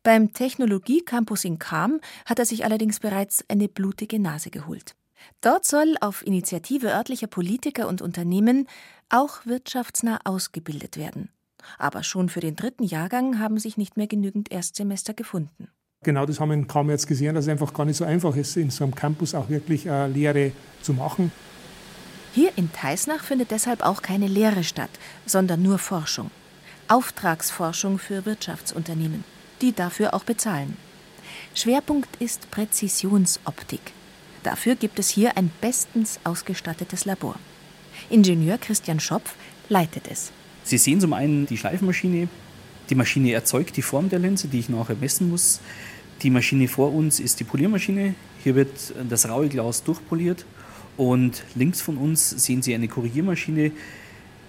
Beim Technologiecampus in Cham hat er sich allerdings bereits eine blutige Nase geholt. Dort soll auf Initiative örtlicher Politiker und Unternehmen auch wirtschaftsnah ausgebildet werden. Aber schon für den dritten Jahrgang haben sich nicht mehr genügend Erstsemester gefunden. Genau das haben wir Cham jetzt gesehen, dass es einfach gar nicht so einfach ist, in so einem Campus auch wirklich äh, Lehre zu machen. Hier in Teisnach findet deshalb auch keine Lehre statt, sondern nur Forschung. Auftragsforschung für Wirtschaftsunternehmen die dafür auch bezahlen. Schwerpunkt ist Präzisionsoptik. Dafür gibt es hier ein bestens ausgestattetes Labor. Ingenieur Christian Schopf leitet es. Sie sehen zum einen die Schleifmaschine. Die Maschine erzeugt die Form der Linse, die ich nachher messen muss. Die Maschine vor uns ist die Poliermaschine. Hier wird das raue Glas durchpoliert. Und links von uns sehen Sie eine Korrigiermaschine.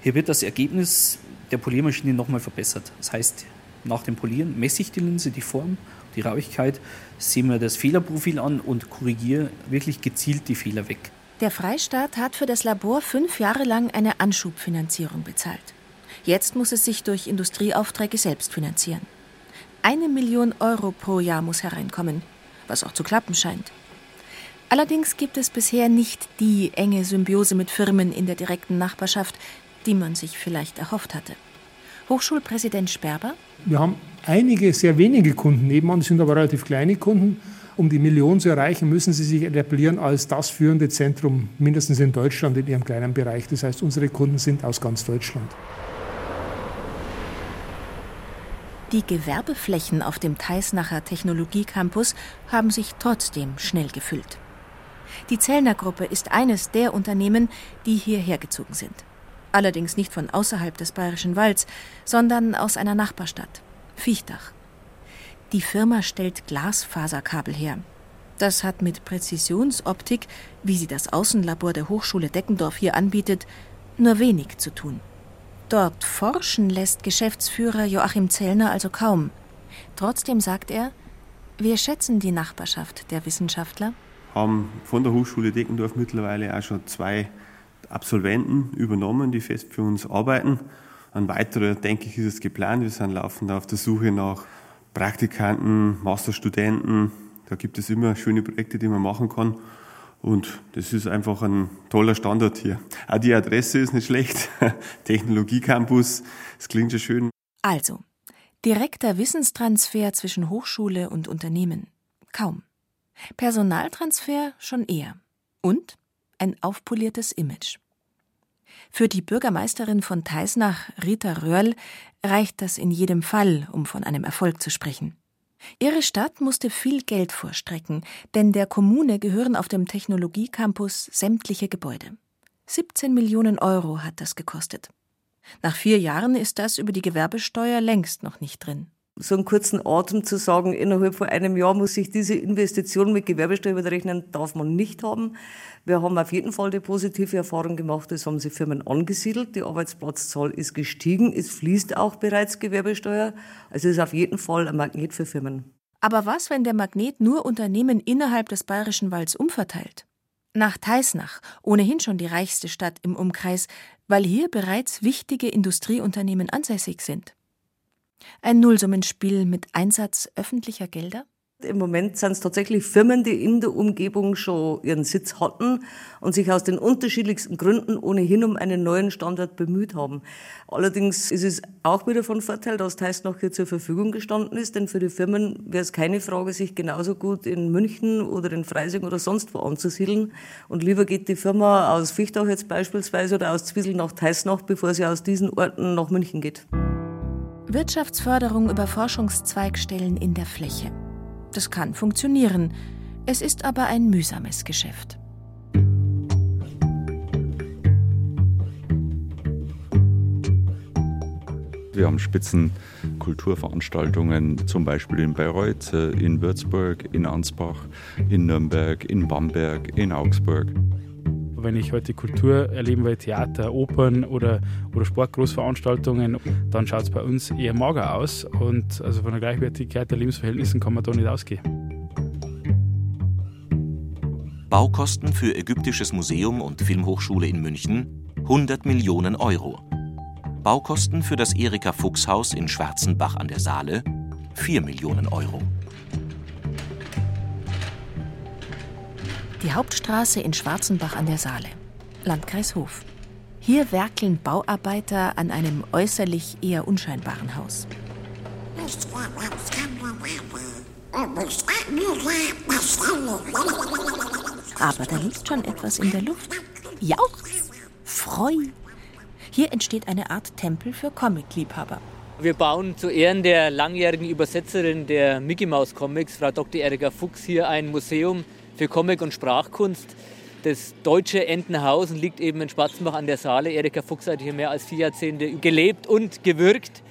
Hier wird das Ergebnis der Poliermaschine nochmal verbessert. Das heißt, nach dem Polieren messe ich die Linse, die Form, die Rauigkeit, sehe mir das Fehlerprofil an und korrigiere wirklich gezielt die Fehler weg. Der Freistaat hat für das Labor fünf Jahre lang eine Anschubfinanzierung bezahlt. Jetzt muss es sich durch Industrieaufträge selbst finanzieren. Eine Million Euro pro Jahr muss hereinkommen, was auch zu klappen scheint. Allerdings gibt es bisher nicht die enge Symbiose mit Firmen in der direkten Nachbarschaft, die man sich vielleicht erhofft hatte. Hochschulpräsident Sperber. Wir haben einige sehr wenige Kunden nebenan, das sind aber relativ kleine Kunden, Um die Million zu erreichen, müssen sie sich etablieren als das führende Zentrum, mindestens in Deutschland in ihrem kleinen Bereich. Das heißt, unsere Kunden sind aus ganz Deutschland. Die Gewerbeflächen auf dem Teisnacher Technologiecampus haben sich trotzdem schnell gefüllt. Die Zellner Gruppe ist eines der Unternehmen, die hierher gezogen sind. Allerdings nicht von außerhalb des Bayerischen Walds, sondern aus einer Nachbarstadt, Viechtach. Die Firma stellt Glasfaserkabel her. Das hat mit Präzisionsoptik, wie sie das Außenlabor der Hochschule Deckendorf hier anbietet, nur wenig zu tun. Dort forschen lässt Geschäftsführer Joachim Zellner also kaum. Trotzdem sagt er, wir schätzen die Nachbarschaft der Wissenschaftler. Haben von der Hochschule Deckendorf mittlerweile auch schon zwei Absolventen übernommen, die fest für uns arbeiten. Ein weiterer, denke ich, ist es geplant. Wir sind laufend auf der Suche nach Praktikanten, Masterstudenten. Da gibt es immer schöne Projekte, die man machen kann. Und das ist einfach ein toller Standort hier. Auch die Adresse ist nicht schlecht. Technologiecampus, das klingt schon schön. Also, direkter Wissenstransfer zwischen Hochschule und Unternehmen. Kaum. Personaltransfer schon eher. Und ein aufpoliertes Image. Für die Bürgermeisterin von Teisnach, Rita Röhrl, reicht das in jedem Fall, um von einem Erfolg zu sprechen. Ihre Stadt musste viel Geld vorstrecken, denn der Kommune gehören auf dem Technologiecampus sämtliche Gebäude. 17 Millionen Euro hat das gekostet. Nach vier Jahren ist das über die Gewerbesteuer längst noch nicht drin so einen kurzen Atem zu sagen, innerhalb von einem Jahr muss sich diese Investition mit Gewerbesteuer überrechnen, darf man nicht haben. Wir haben auf jeden Fall die positive Erfahrung gemacht, es haben sich Firmen angesiedelt, die Arbeitsplatzzahl ist gestiegen, es fließt auch bereits Gewerbesteuer. Also es ist auf jeden Fall ein Magnet für Firmen. Aber was, wenn der Magnet nur Unternehmen innerhalb des Bayerischen Walds umverteilt? Nach Teisnach, ohnehin schon die reichste Stadt im Umkreis, weil hier bereits wichtige Industrieunternehmen ansässig sind. Ein Nullsummenspiel mit Einsatz öffentlicher Gelder? Im Moment sind es tatsächlich Firmen, die in der Umgebung schon ihren Sitz hatten und sich aus den unterschiedlichsten Gründen ohnehin um einen neuen Standort bemüht haben. Allerdings ist es auch wieder von Vorteil, dass Teist noch hier zur Verfügung gestanden ist, denn für die Firmen wäre es keine Frage, sich genauso gut in München oder in Freising oder sonst wo anzusiedeln. Und lieber geht die Firma aus Fichtach jetzt beispielsweise oder aus Zwiesel nach Teisnach, bevor sie aus diesen Orten nach München geht. Wirtschaftsförderung über Forschungszweigstellen in der Fläche. Das kann funktionieren. Es ist aber ein mühsames Geschäft. Wir haben Spitzenkulturveranstaltungen, zum Beispiel in Bayreuth, in Würzburg, in Ansbach, in Nürnberg, in Bamberg, in Augsburg. Wenn ich heute Kultur erleben will, Theater, Opern oder, oder Sportgroßveranstaltungen, dann schaut es bei uns eher mager aus. Und also von der Gleichwertigkeit der Lebensverhältnisse kann man da nicht ausgehen. Baukosten für Ägyptisches Museum und Filmhochschule in München 100 Millionen Euro. Baukosten für das Erika Fuchs Haus in Schwarzenbach an der Saale 4 Millionen Euro. Die Hauptstraße in Schwarzenbach an der Saale, Landkreis Hof. Hier werkeln Bauarbeiter an einem äußerlich eher unscheinbaren Haus. Aber da liegt schon etwas in der Luft. Jauchz, Freu. Hier entsteht eine Art Tempel für Comic-Liebhaber. Wir bauen zu Ehren der langjährigen Übersetzerin der Mickey Mouse Comics, Frau Dr. Erika Fuchs, hier ein Museum für Comic- und Sprachkunst. Das deutsche Entenhausen liegt eben in Spatzenbach an der Saale. Erika Fuchs hat hier mehr als vier Jahrzehnte gelebt und gewirkt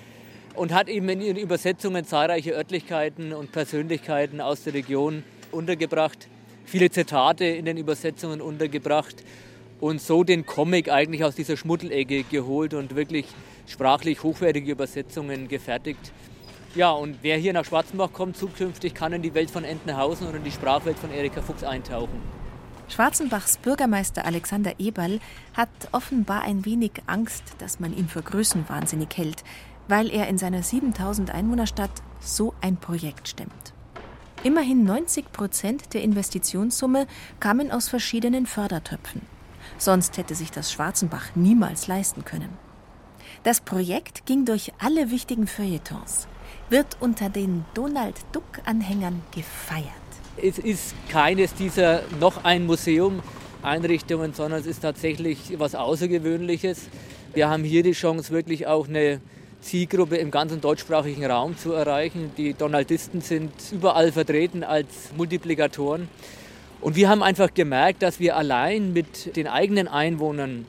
und hat eben in ihren Übersetzungen zahlreiche Örtlichkeiten und Persönlichkeiten aus der Region untergebracht, viele Zitate in den Übersetzungen untergebracht und so den Comic eigentlich aus dieser Schmuddelecke geholt und wirklich sprachlich hochwertige Übersetzungen gefertigt. Ja, und wer hier nach Schwarzenbach kommt zukünftig, kann in die Welt von Entenhausen und in die Sprachwelt von Erika Fuchs eintauchen. Schwarzenbachs Bürgermeister Alexander Eberl hat offenbar ein wenig Angst, dass man ihn für größenwahnsinnig hält, weil er in seiner 7000 Einwohnerstadt so ein Projekt stemmt. Immerhin 90 Prozent der Investitionssumme kamen aus verschiedenen Fördertöpfen. Sonst hätte sich das Schwarzenbach niemals leisten können. Das Projekt ging durch alle wichtigen Feuilletons wird unter den Donald Duck-Anhängern gefeiert. Es ist keines dieser noch ein Museum Einrichtungen, sondern es ist tatsächlich was Außergewöhnliches. Wir haben hier die Chance, wirklich auch eine Zielgruppe im ganzen deutschsprachigen Raum zu erreichen. Die Donaldisten sind überall vertreten als Multiplikatoren. Und wir haben einfach gemerkt, dass wir allein mit den eigenen Einwohnern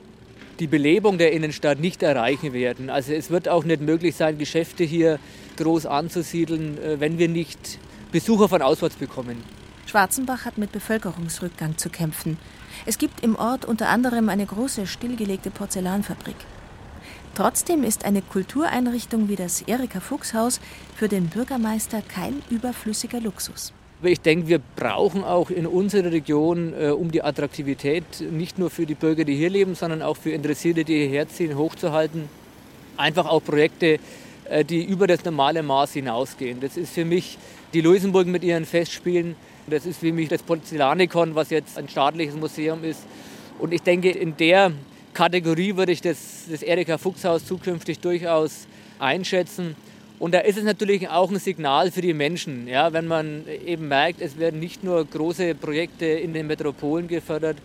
die Belebung der Innenstadt nicht erreichen werden. Also es wird auch nicht möglich sein, Geschäfte hier groß anzusiedeln, äh, wenn wir nicht Besucher von auswärts bekommen. Schwarzenbach hat mit Bevölkerungsrückgang zu kämpfen. Es gibt im Ort unter anderem eine große stillgelegte Porzellanfabrik. Trotzdem ist eine Kultureinrichtung wie das Erika Fuchs Haus für den Bürgermeister kein überflüssiger Luxus. Ich denke, wir brauchen auch in unserer Region, äh, um die Attraktivität nicht nur für die Bürger, die hier leben, sondern auch für Interessierte, die hierher ziehen, hochzuhalten, einfach auch Projekte, äh, die über das normale Maß hinausgehen. Das ist für mich die Luisenburg mit ihren Festspielen, das ist für mich das Porzellanikon, was jetzt ein staatliches Museum ist. Und ich denke, in der Kategorie würde ich das, das Erika Fuchs Haus zukünftig durchaus einschätzen. Und da ist es natürlich auch ein Signal für die Menschen, ja, wenn man eben merkt, es werden nicht nur große Projekte in den Metropolen gefördert,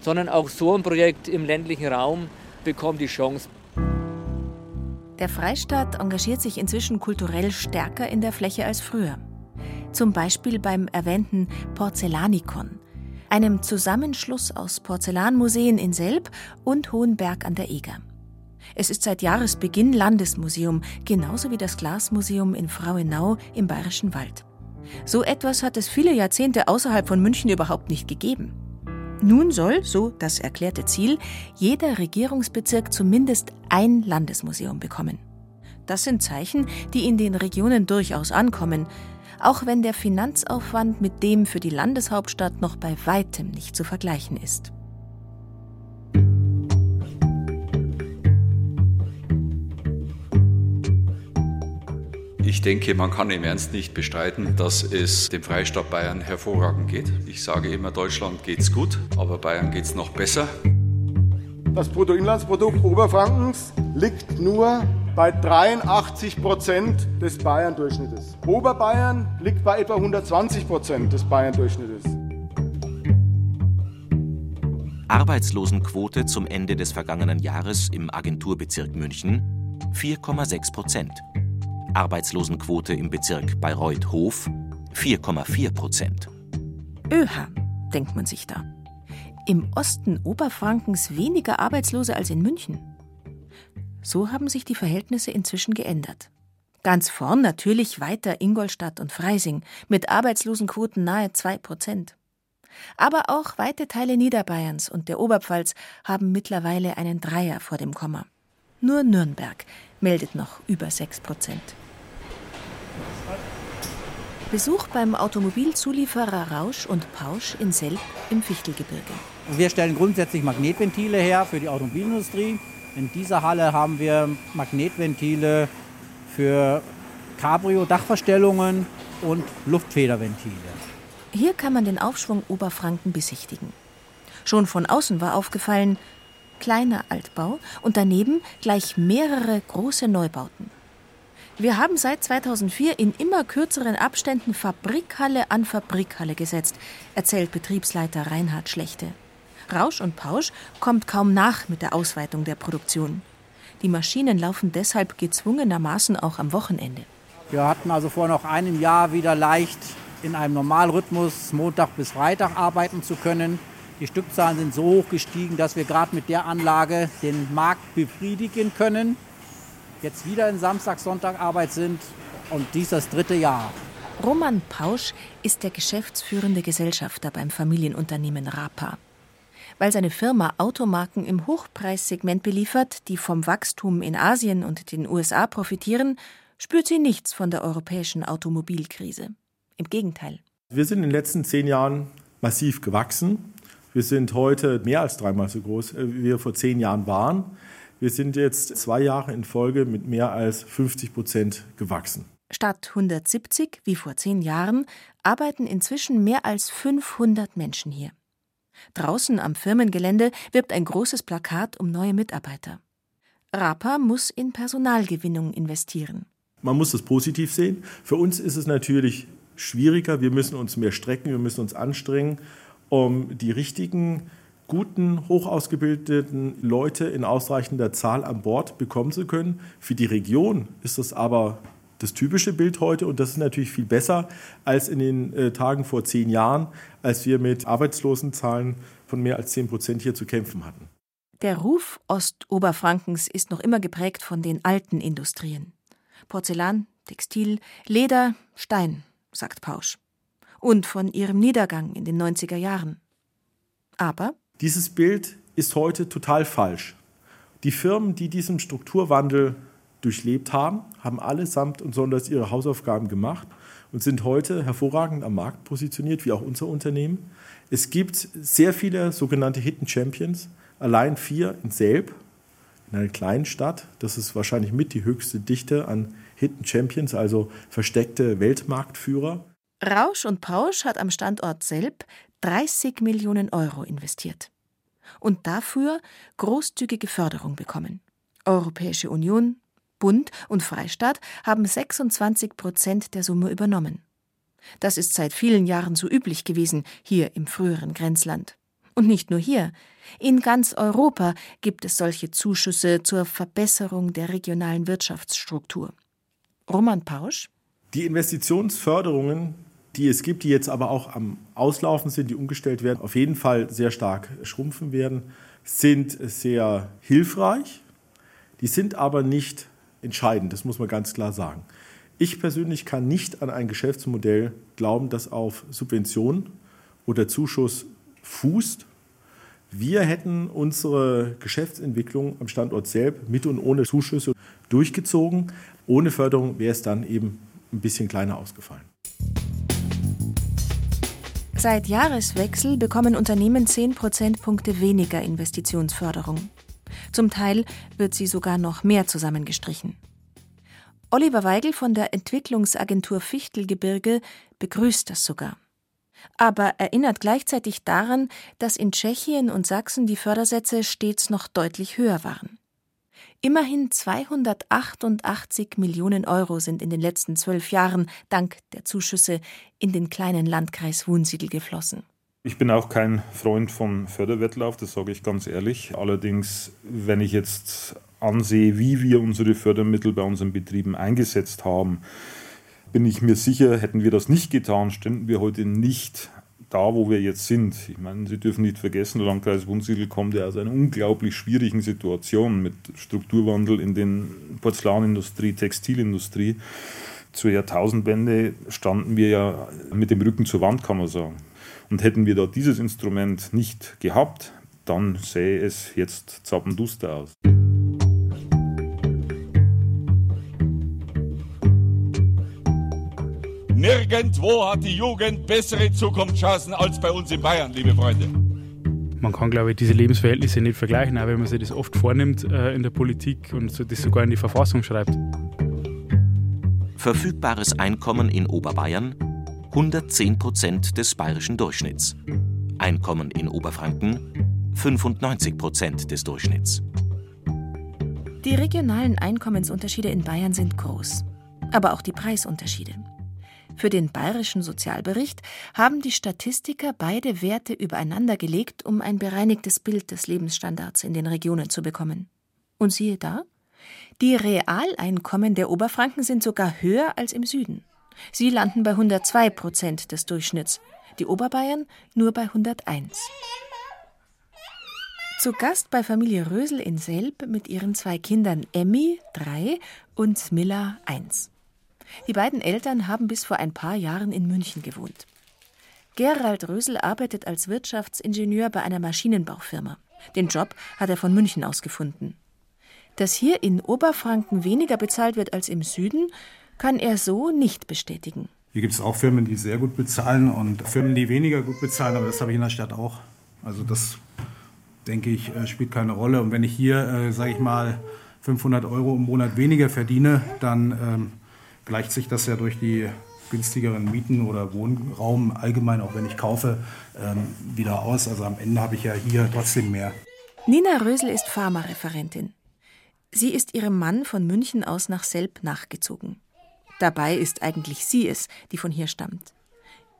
sondern auch so ein Projekt im ländlichen Raum bekommt die Chance. Der Freistaat engagiert sich inzwischen kulturell stärker in der Fläche als früher. Zum Beispiel beim erwähnten Porzellanikon, einem Zusammenschluss aus Porzellanmuseen in Selb und Hohenberg an der Eger. Es ist seit Jahresbeginn Landesmuseum, genauso wie das Glasmuseum in Frauenau im Bayerischen Wald. So etwas hat es viele Jahrzehnte außerhalb von München überhaupt nicht gegeben. Nun soll, so das erklärte Ziel, jeder Regierungsbezirk zumindest ein Landesmuseum bekommen. Das sind Zeichen, die in den Regionen durchaus ankommen, auch wenn der Finanzaufwand mit dem für die Landeshauptstadt noch bei weitem nicht zu vergleichen ist. Ich denke, man kann im Ernst nicht bestreiten, dass es dem Freistaat Bayern hervorragend geht. Ich sage immer, Deutschland geht's gut, aber Bayern geht's noch besser. Das Bruttoinlandsprodukt Oberfrankens liegt nur bei 83 Prozent des Bayern-Durchschnittes. Oberbayern liegt bei etwa 120 Prozent des Bayern-Durchschnittes. Arbeitslosenquote zum Ende des vergangenen Jahres im Agenturbezirk München 4,6 Prozent. Arbeitslosenquote im Bezirk Bayreuth-Hof 4,4 Prozent. Öha, denkt man sich da. Im Osten Oberfrankens weniger Arbeitslose als in München. So haben sich die Verhältnisse inzwischen geändert. Ganz vorn natürlich weiter Ingolstadt und Freising mit Arbeitslosenquoten nahe 2 Prozent. Aber auch weite Teile Niederbayerns und der Oberpfalz haben mittlerweile einen Dreier vor dem Komma. Nur Nürnberg meldet noch über 6 Prozent. Besuch beim Automobilzulieferer Rausch und Pausch in Selb im Fichtelgebirge. Wir stellen grundsätzlich Magnetventile her für die Automobilindustrie. In dieser Halle haben wir Magnetventile für Cabrio-Dachverstellungen und Luftfederventile. Hier kann man den Aufschwung Oberfranken besichtigen. Schon von außen war aufgefallen, kleiner Altbau und daneben gleich mehrere große Neubauten. Wir haben seit 2004 in immer kürzeren Abständen Fabrikhalle an Fabrikhalle gesetzt, erzählt Betriebsleiter Reinhard Schlechte. Rausch und Pausch kommt kaum nach mit der Ausweitung der Produktion. Die Maschinen laufen deshalb gezwungenermaßen auch am Wochenende. Wir hatten also vor noch einem Jahr wieder leicht in einem Normalrhythmus Montag bis Freitag arbeiten zu können. Die Stückzahlen sind so hoch gestiegen, dass wir gerade mit der Anlage den Markt befriedigen können jetzt wieder in Samstag-Sonntag-Arbeit sind und dies das dritte Jahr. Roman Pausch ist der geschäftsführende Gesellschafter beim Familienunternehmen Rapa. Weil seine Firma Automarken im Hochpreissegment beliefert, die vom Wachstum in Asien und den USA profitieren, spürt sie nichts von der europäischen Automobilkrise. Im Gegenteil. Wir sind in den letzten zehn Jahren massiv gewachsen. Wir sind heute mehr als dreimal so groß, äh, wie wir vor zehn Jahren waren. Wir sind jetzt zwei Jahre in Folge mit mehr als 50 Prozent gewachsen. Statt 170 wie vor zehn Jahren arbeiten inzwischen mehr als 500 Menschen hier. Draußen am Firmengelände wirbt ein großes Plakat um neue Mitarbeiter. Rapa muss in Personalgewinnung investieren. Man muss das positiv sehen. Für uns ist es natürlich schwieriger. Wir müssen uns mehr strecken, wir müssen uns anstrengen, um die richtigen, guten, hochausgebildeten Leute in ausreichender Zahl an Bord bekommen zu können. Für die Region ist das aber das typische Bild heute und das ist natürlich viel besser als in den äh, Tagen vor zehn Jahren, als wir mit Arbeitslosenzahlen von mehr als zehn Prozent hier zu kämpfen hatten. Der Ruf Ostoberfrankens ist noch immer geprägt von den alten Industrien. Porzellan, Textil, Leder, Stein, sagt Pausch. Und von ihrem Niedergang in den 90er Jahren. Aber dieses Bild ist heute total falsch. Die Firmen, die diesen Strukturwandel durchlebt haben, haben allesamt und sonders ihre Hausaufgaben gemacht und sind heute hervorragend am Markt positioniert, wie auch unser Unternehmen. Es gibt sehr viele sogenannte Hidden Champions, allein vier in Selb, in einer kleinen Stadt. Das ist wahrscheinlich mit die höchste Dichte an Hidden Champions, also versteckte Weltmarktführer. Rausch und Pausch hat am Standort Selb 30 Millionen Euro investiert und dafür großzügige Förderung bekommen. Europäische Union, Bund und Freistaat haben 26 Prozent der Summe übernommen. Das ist seit vielen Jahren so üblich gewesen, hier im früheren Grenzland. Und nicht nur hier. In ganz Europa gibt es solche Zuschüsse zur Verbesserung der regionalen Wirtschaftsstruktur. Roman Pausch. Die Investitionsförderungen, die es gibt, die jetzt aber auch am Auslaufen sind, die umgestellt werden, auf jeden Fall sehr stark schrumpfen werden, sind sehr hilfreich. Die sind aber nicht entscheidend, das muss man ganz klar sagen. Ich persönlich kann nicht an ein Geschäftsmodell glauben, das auf Subvention oder Zuschuss fußt. Wir hätten unsere Geschäftsentwicklung am Standort selbst mit und ohne Zuschüsse durchgezogen. Ohne Förderung wäre es dann eben ein bisschen kleiner ausgefallen. Seit Jahreswechsel bekommen Unternehmen 10 Prozentpunkte weniger Investitionsförderung. Zum Teil wird sie sogar noch mehr zusammengestrichen. Oliver Weigel von der Entwicklungsagentur Fichtelgebirge begrüßt das sogar. Aber erinnert gleichzeitig daran, dass in Tschechien und Sachsen die Fördersätze stets noch deutlich höher waren. Immerhin 288 Millionen Euro sind in den letzten zwölf Jahren dank der Zuschüsse in den kleinen Landkreis Wunsiedel geflossen. Ich bin auch kein Freund von Förderwettlauf, das sage ich ganz ehrlich. Allerdings, wenn ich jetzt ansehe, wie wir unsere Fördermittel bei unseren Betrieben eingesetzt haben, bin ich mir sicher, hätten wir das nicht getan, ständen wir heute nicht da, wo wir jetzt sind. Ich meine, Sie dürfen nicht vergessen, der Landkreis Wunsiedel kommt ja aus einer unglaublich schwierigen Situation mit Strukturwandel in den Porzellanindustrie, Textilindustrie. Zur Jahrtausendwende standen wir ja mit dem Rücken zur Wand, kann man sagen. Und hätten wir da dieses Instrument nicht gehabt, dann sähe es jetzt zappenduster aus. Nirgendwo hat die Jugend bessere Zukunftschancen als bei uns in Bayern, liebe Freunde. Man kann, glaube ich, diese Lebensverhältnisse nicht vergleichen, auch wenn man sich das oft vornimmt äh, in der Politik und das sogar in die Verfassung schreibt. Verfügbares Einkommen in Oberbayern 110 Prozent des bayerischen Durchschnitts. Einkommen in Oberfranken 95 Prozent des Durchschnitts. Die regionalen Einkommensunterschiede in Bayern sind groß, aber auch die Preisunterschiede. Für den bayerischen Sozialbericht haben die Statistiker beide Werte übereinander gelegt, um ein bereinigtes Bild des Lebensstandards in den Regionen zu bekommen. Und siehe da, die Realeinkommen der Oberfranken sind sogar höher als im Süden. Sie landen bei 102 Prozent des Durchschnitts, die Oberbayern nur bei 101. Zu Gast bei Familie Rösel in Selb mit ihren zwei Kindern Emmy, drei, und Miller, eins. Die beiden Eltern haben bis vor ein paar Jahren in München gewohnt. Gerald Rösel arbeitet als Wirtschaftsingenieur bei einer Maschinenbaufirma. Den Job hat er von München aus gefunden. Dass hier in Oberfranken weniger bezahlt wird als im Süden, kann er so nicht bestätigen. Hier gibt es auch Firmen, die sehr gut bezahlen und Firmen, die weniger gut bezahlen, aber das habe ich in der Stadt auch. Also das, denke ich, äh, spielt keine Rolle. Und wenn ich hier, äh, sage ich mal, 500 Euro im Monat weniger verdiene, dann ähm, gleicht sich das ja durch die günstigeren Mieten oder Wohnraum allgemein, auch wenn ich kaufe, ähm, wieder aus. Also am Ende habe ich ja hier trotzdem mehr. Nina Rösel ist Pharmareferentin. Sie ist ihrem Mann von München aus nach Selb nachgezogen. Dabei ist eigentlich sie es, die von hier stammt.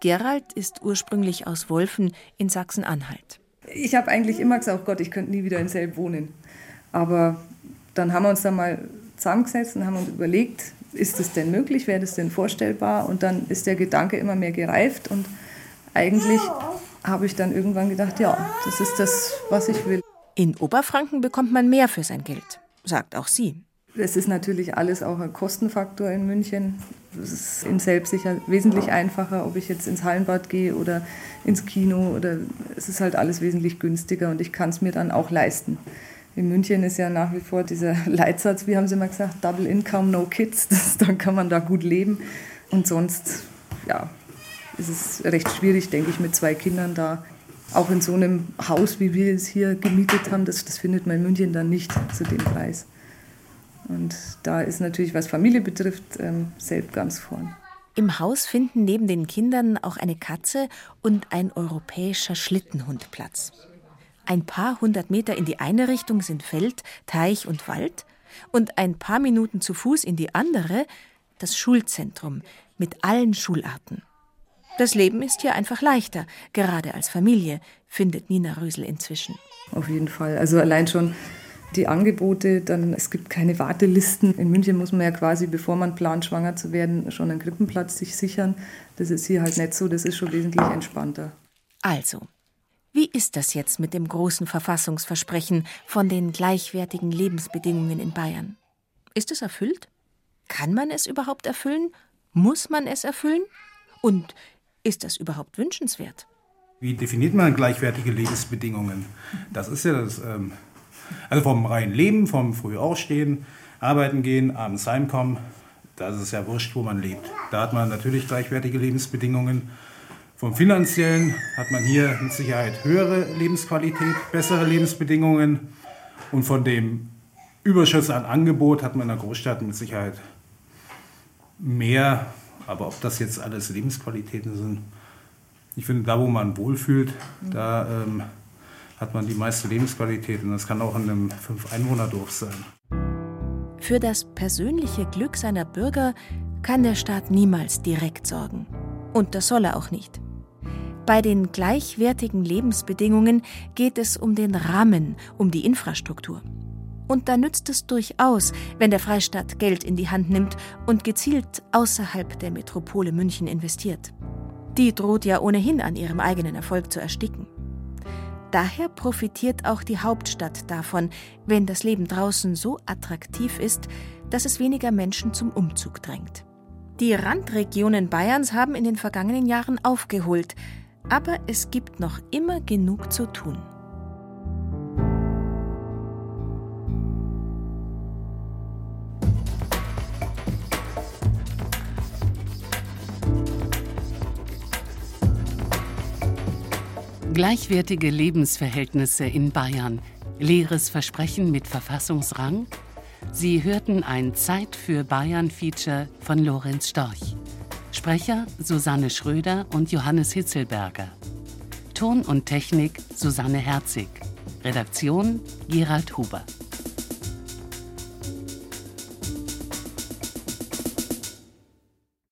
Gerald ist ursprünglich aus Wolfen in Sachsen-Anhalt. Ich habe eigentlich immer gesagt, oh Gott, ich könnte nie wieder in Selb wohnen. Aber dann haben wir uns da mal zusammengesetzt und haben uns überlegt, ist das denn möglich, wäre das denn vorstellbar? Und dann ist der Gedanke immer mehr gereift und eigentlich habe ich dann irgendwann gedacht, ja, das ist das, was ich will. In Oberfranken bekommt man mehr für sein Geld, sagt auch sie. Es ist natürlich alles auch ein Kostenfaktor in München. Es ist in selbst sicher wesentlich einfacher, ob ich jetzt ins Hallenbad gehe oder ins Kino. Oder es ist halt alles wesentlich günstiger und ich kann es mir dann auch leisten. In München ist ja nach wie vor dieser Leitsatz, wie haben Sie mal gesagt, Double Income, no Kids. Das, dann kann man da gut leben. Und sonst, ja, ist es recht schwierig, denke ich, mit zwei Kindern da. Auch in so einem Haus, wie wir es hier gemietet haben, das, das findet man in München dann nicht zu dem Preis. Und da ist natürlich, was Familie betrifft, ähm, selbst ganz vorn. Im Haus finden neben den Kindern auch eine Katze und ein europäischer Schlittenhund Platz. Ein paar hundert Meter in die eine Richtung sind Feld, Teich und Wald und ein paar Minuten zu Fuß in die andere das Schulzentrum mit allen Schularten. Das Leben ist hier einfach leichter, gerade als Familie, findet Nina Rösel inzwischen. Auf jeden Fall. Also allein schon die Angebote, dann es gibt keine Wartelisten. In München muss man ja quasi, bevor man plant, schwanger zu werden, schon einen Krippenplatz sich sichern. Das ist hier halt nicht so, das ist schon wesentlich entspannter. Also, wie ist das jetzt mit dem großen Verfassungsversprechen von den gleichwertigen Lebensbedingungen in Bayern? Ist es erfüllt? Kann man es überhaupt erfüllen? Muss man es erfüllen? Und ist das überhaupt wünschenswert? Wie definiert man gleichwertige Lebensbedingungen? Das ist ja das ähm, also vom reinen Leben, vom früh aufstehen, arbeiten gehen, abends heimkommen, das ist ja wurscht, wo man lebt. Da hat man natürlich gleichwertige Lebensbedingungen. Vom finanziellen hat man hier mit Sicherheit höhere Lebensqualität, bessere Lebensbedingungen. Und von dem Überschuss an Angebot hat man in der Großstadt mit Sicherheit mehr. Aber ob das jetzt alles Lebensqualitäten sind, ich finde, da wo man wohlfühlt, da ähm, hat man die meiste Lebensqualität. Und das kann auch in einem Fünf-Einwohner-Dorf sein. Für das persönliche Glück seiner Bürger kann der Staat niemals direkt sorgen. Und das soll er auch nicht. Bei den gleichwertigen Lebensbedingungen geht es um den Rahmen, um die Infrastruktur. Und da nützt es durchaus, wenn der Freistaat Geld in die Hand nimmt und gezielt außerhalb der Metropole München investiert. Die droht ja ohnehin an ihrem eigenen Erfolg zu ersticken. Daher profitiert auch die Hauptstadt davon, wenn das Leben draußen so attraktiv ist, dass es weniger Menschen zum Umzug drängt. Die Randregionen Bayerns haben in den vergangenen Jahren aufgeholt, aber es gibt noch immer genug zu tun. Gleichwertige Lebensverhältnisse in Bayern. Leeres Versprechen mit Verfassungsrang? Sie hörten ein Zeit für Bayern-Feature von Lorenz Storch. Sprecher Susanne Schröder und Johannes Hitzelberger. Ton und Technik Susanne Herzig. Redaktion Gerald Huber.